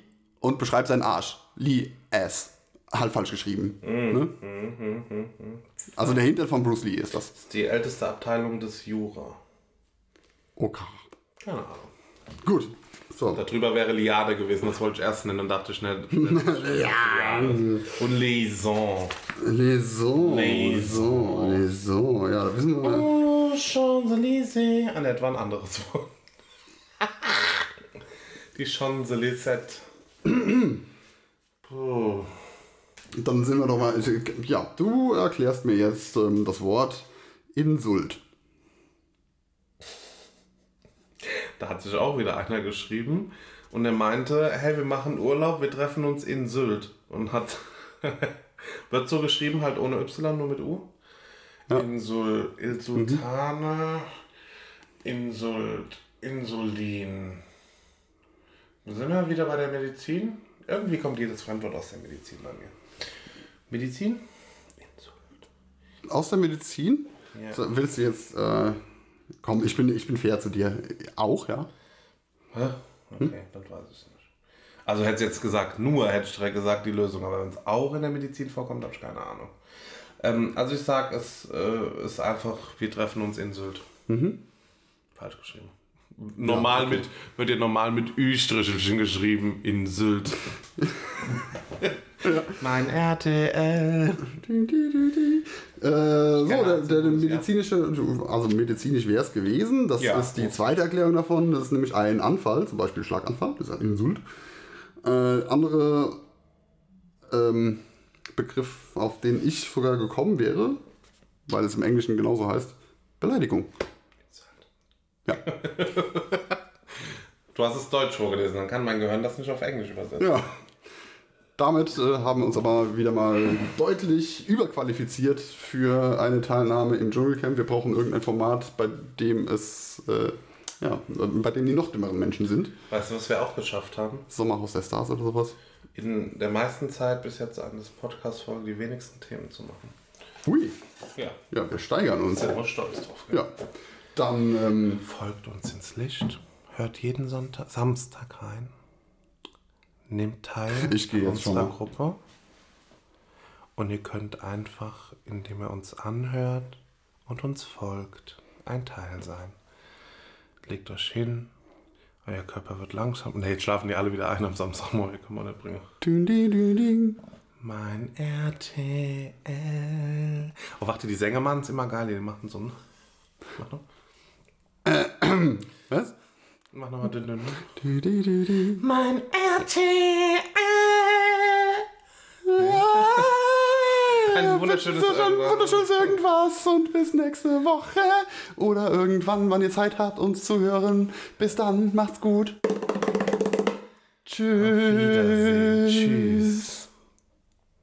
und beschreibt seinen Arsch. Lee Ass. Halt falsch geschrieben. Ne? Also der Hintern von Bruce Lee ist das. Das ist die älteste Abteilung des Jura. Okay. Keine Ahnung. Gut. So. Darüber wäre Liade gewesen, das wollte ich erst nennen und dachte schnell. ja. Und Liaison. Liaison. Liaison. Liaison. Ja, da wissen wir. Oh, Champs-Élysées. Ah, ne, war ein anderes Wort. Die Champs-Élysées. Dann sind wir doch mal. Ja, du erklärst mir jetzt ähm, das Wort Insult. Da hat sich auch wieder einer geschrieben und er meinte, hey, wir machen Urlaub, wir treffen uns in Sylt. Und hat, wird so geschrieben, halt ohne Y, nur mit U. Insul, Insultane, Insult, Insulin. Sind wir wieder bei der Medizin? Irgendwie kommt jedes Fremdwort aus der Medizin bei mir. Medizin? Insult. Aus der Medizin? Ja. So, willst du jetzt. Äh, komm, ich bin, ich bin fair zu dir. Auch, ja? Hä? Okay, dann weiß ich es nicht. Also hätte jetzt gesagt, nur hätte ich direkt gesagt die Lösung, aber wenn es auch in der Medizin vorkommt, habe ich keine Ahnung. Ähm, also ich sage, es äh, ist einfach, wir treffen uns in Sylt. Falsch geschrieben. Normal mit, wird ja normal mit Ü-Strichelchen geschrieben, in Sylt. Mein RTL. Äh, so, der, der medizinische, also medizinisch wäre es gewesen. Das Ja. ist die zweite Erklärung davon. Das ist nämlich ein Anfall, zum Beispiel Schlaganfall, das ist ein Insult. Äh, andere ähm, Begriff, auf den ich sogar gekommen wäre, weil es im Englischen genauso heißt, Beleidigung. Ja, Du hast es Deutsch vorgelesen, dann kann mein Gehirn das nicht auf Englisch übersetzen. ja. Damit äh, haben wir uns aber wieder mal deutlich überqualifiziert für eine Teilnahme im Dschungelcamp. Wir brauchen irgendein Format, bei dem es, äh, ja, bei dem die noch dümmeren Menschen sind. Weißt du, was wir auch geschafft haben? Sommerhaus der Stars oder sowas. In der meisten Zeit bis jetzt an das Podcast-Folge die wenigsten Themen zu machen. Hui. Ja. Ja, wir steigern uns. Sind wir stolz drauf. Ja. Dann, ähm, Folgt uns ins Licht. Hört jeden Sonntag, Samstag rein. Nehmt teil Ich gehe an unserer. Gruppe. Und ihr könnt einfach, indem ihr uns anhört und uns folgt, ein Teil sein. Legt euch hin. Euer Körper wird langsam. Ne, jetzt schlafen die alle wieder ein am Samstagmorgen. Kann man nicht bringen. dün, dün, dün, dün. Mein RTL. Oh, warte, die Sänger machen es immer geil. Die machen so ein. Mach noch. was? Mach nochmal dünn, dünn. Dü, dü, dü, dü. Mein RTL. Ein wunderschönes Irgendwas. wunderschönes Irgendwas und bis nächste Woche. Oder irgendwann, wann ihr Zeit habt, uns zu hören. Bis dann, macht's gut. Tschüss. Tschüss.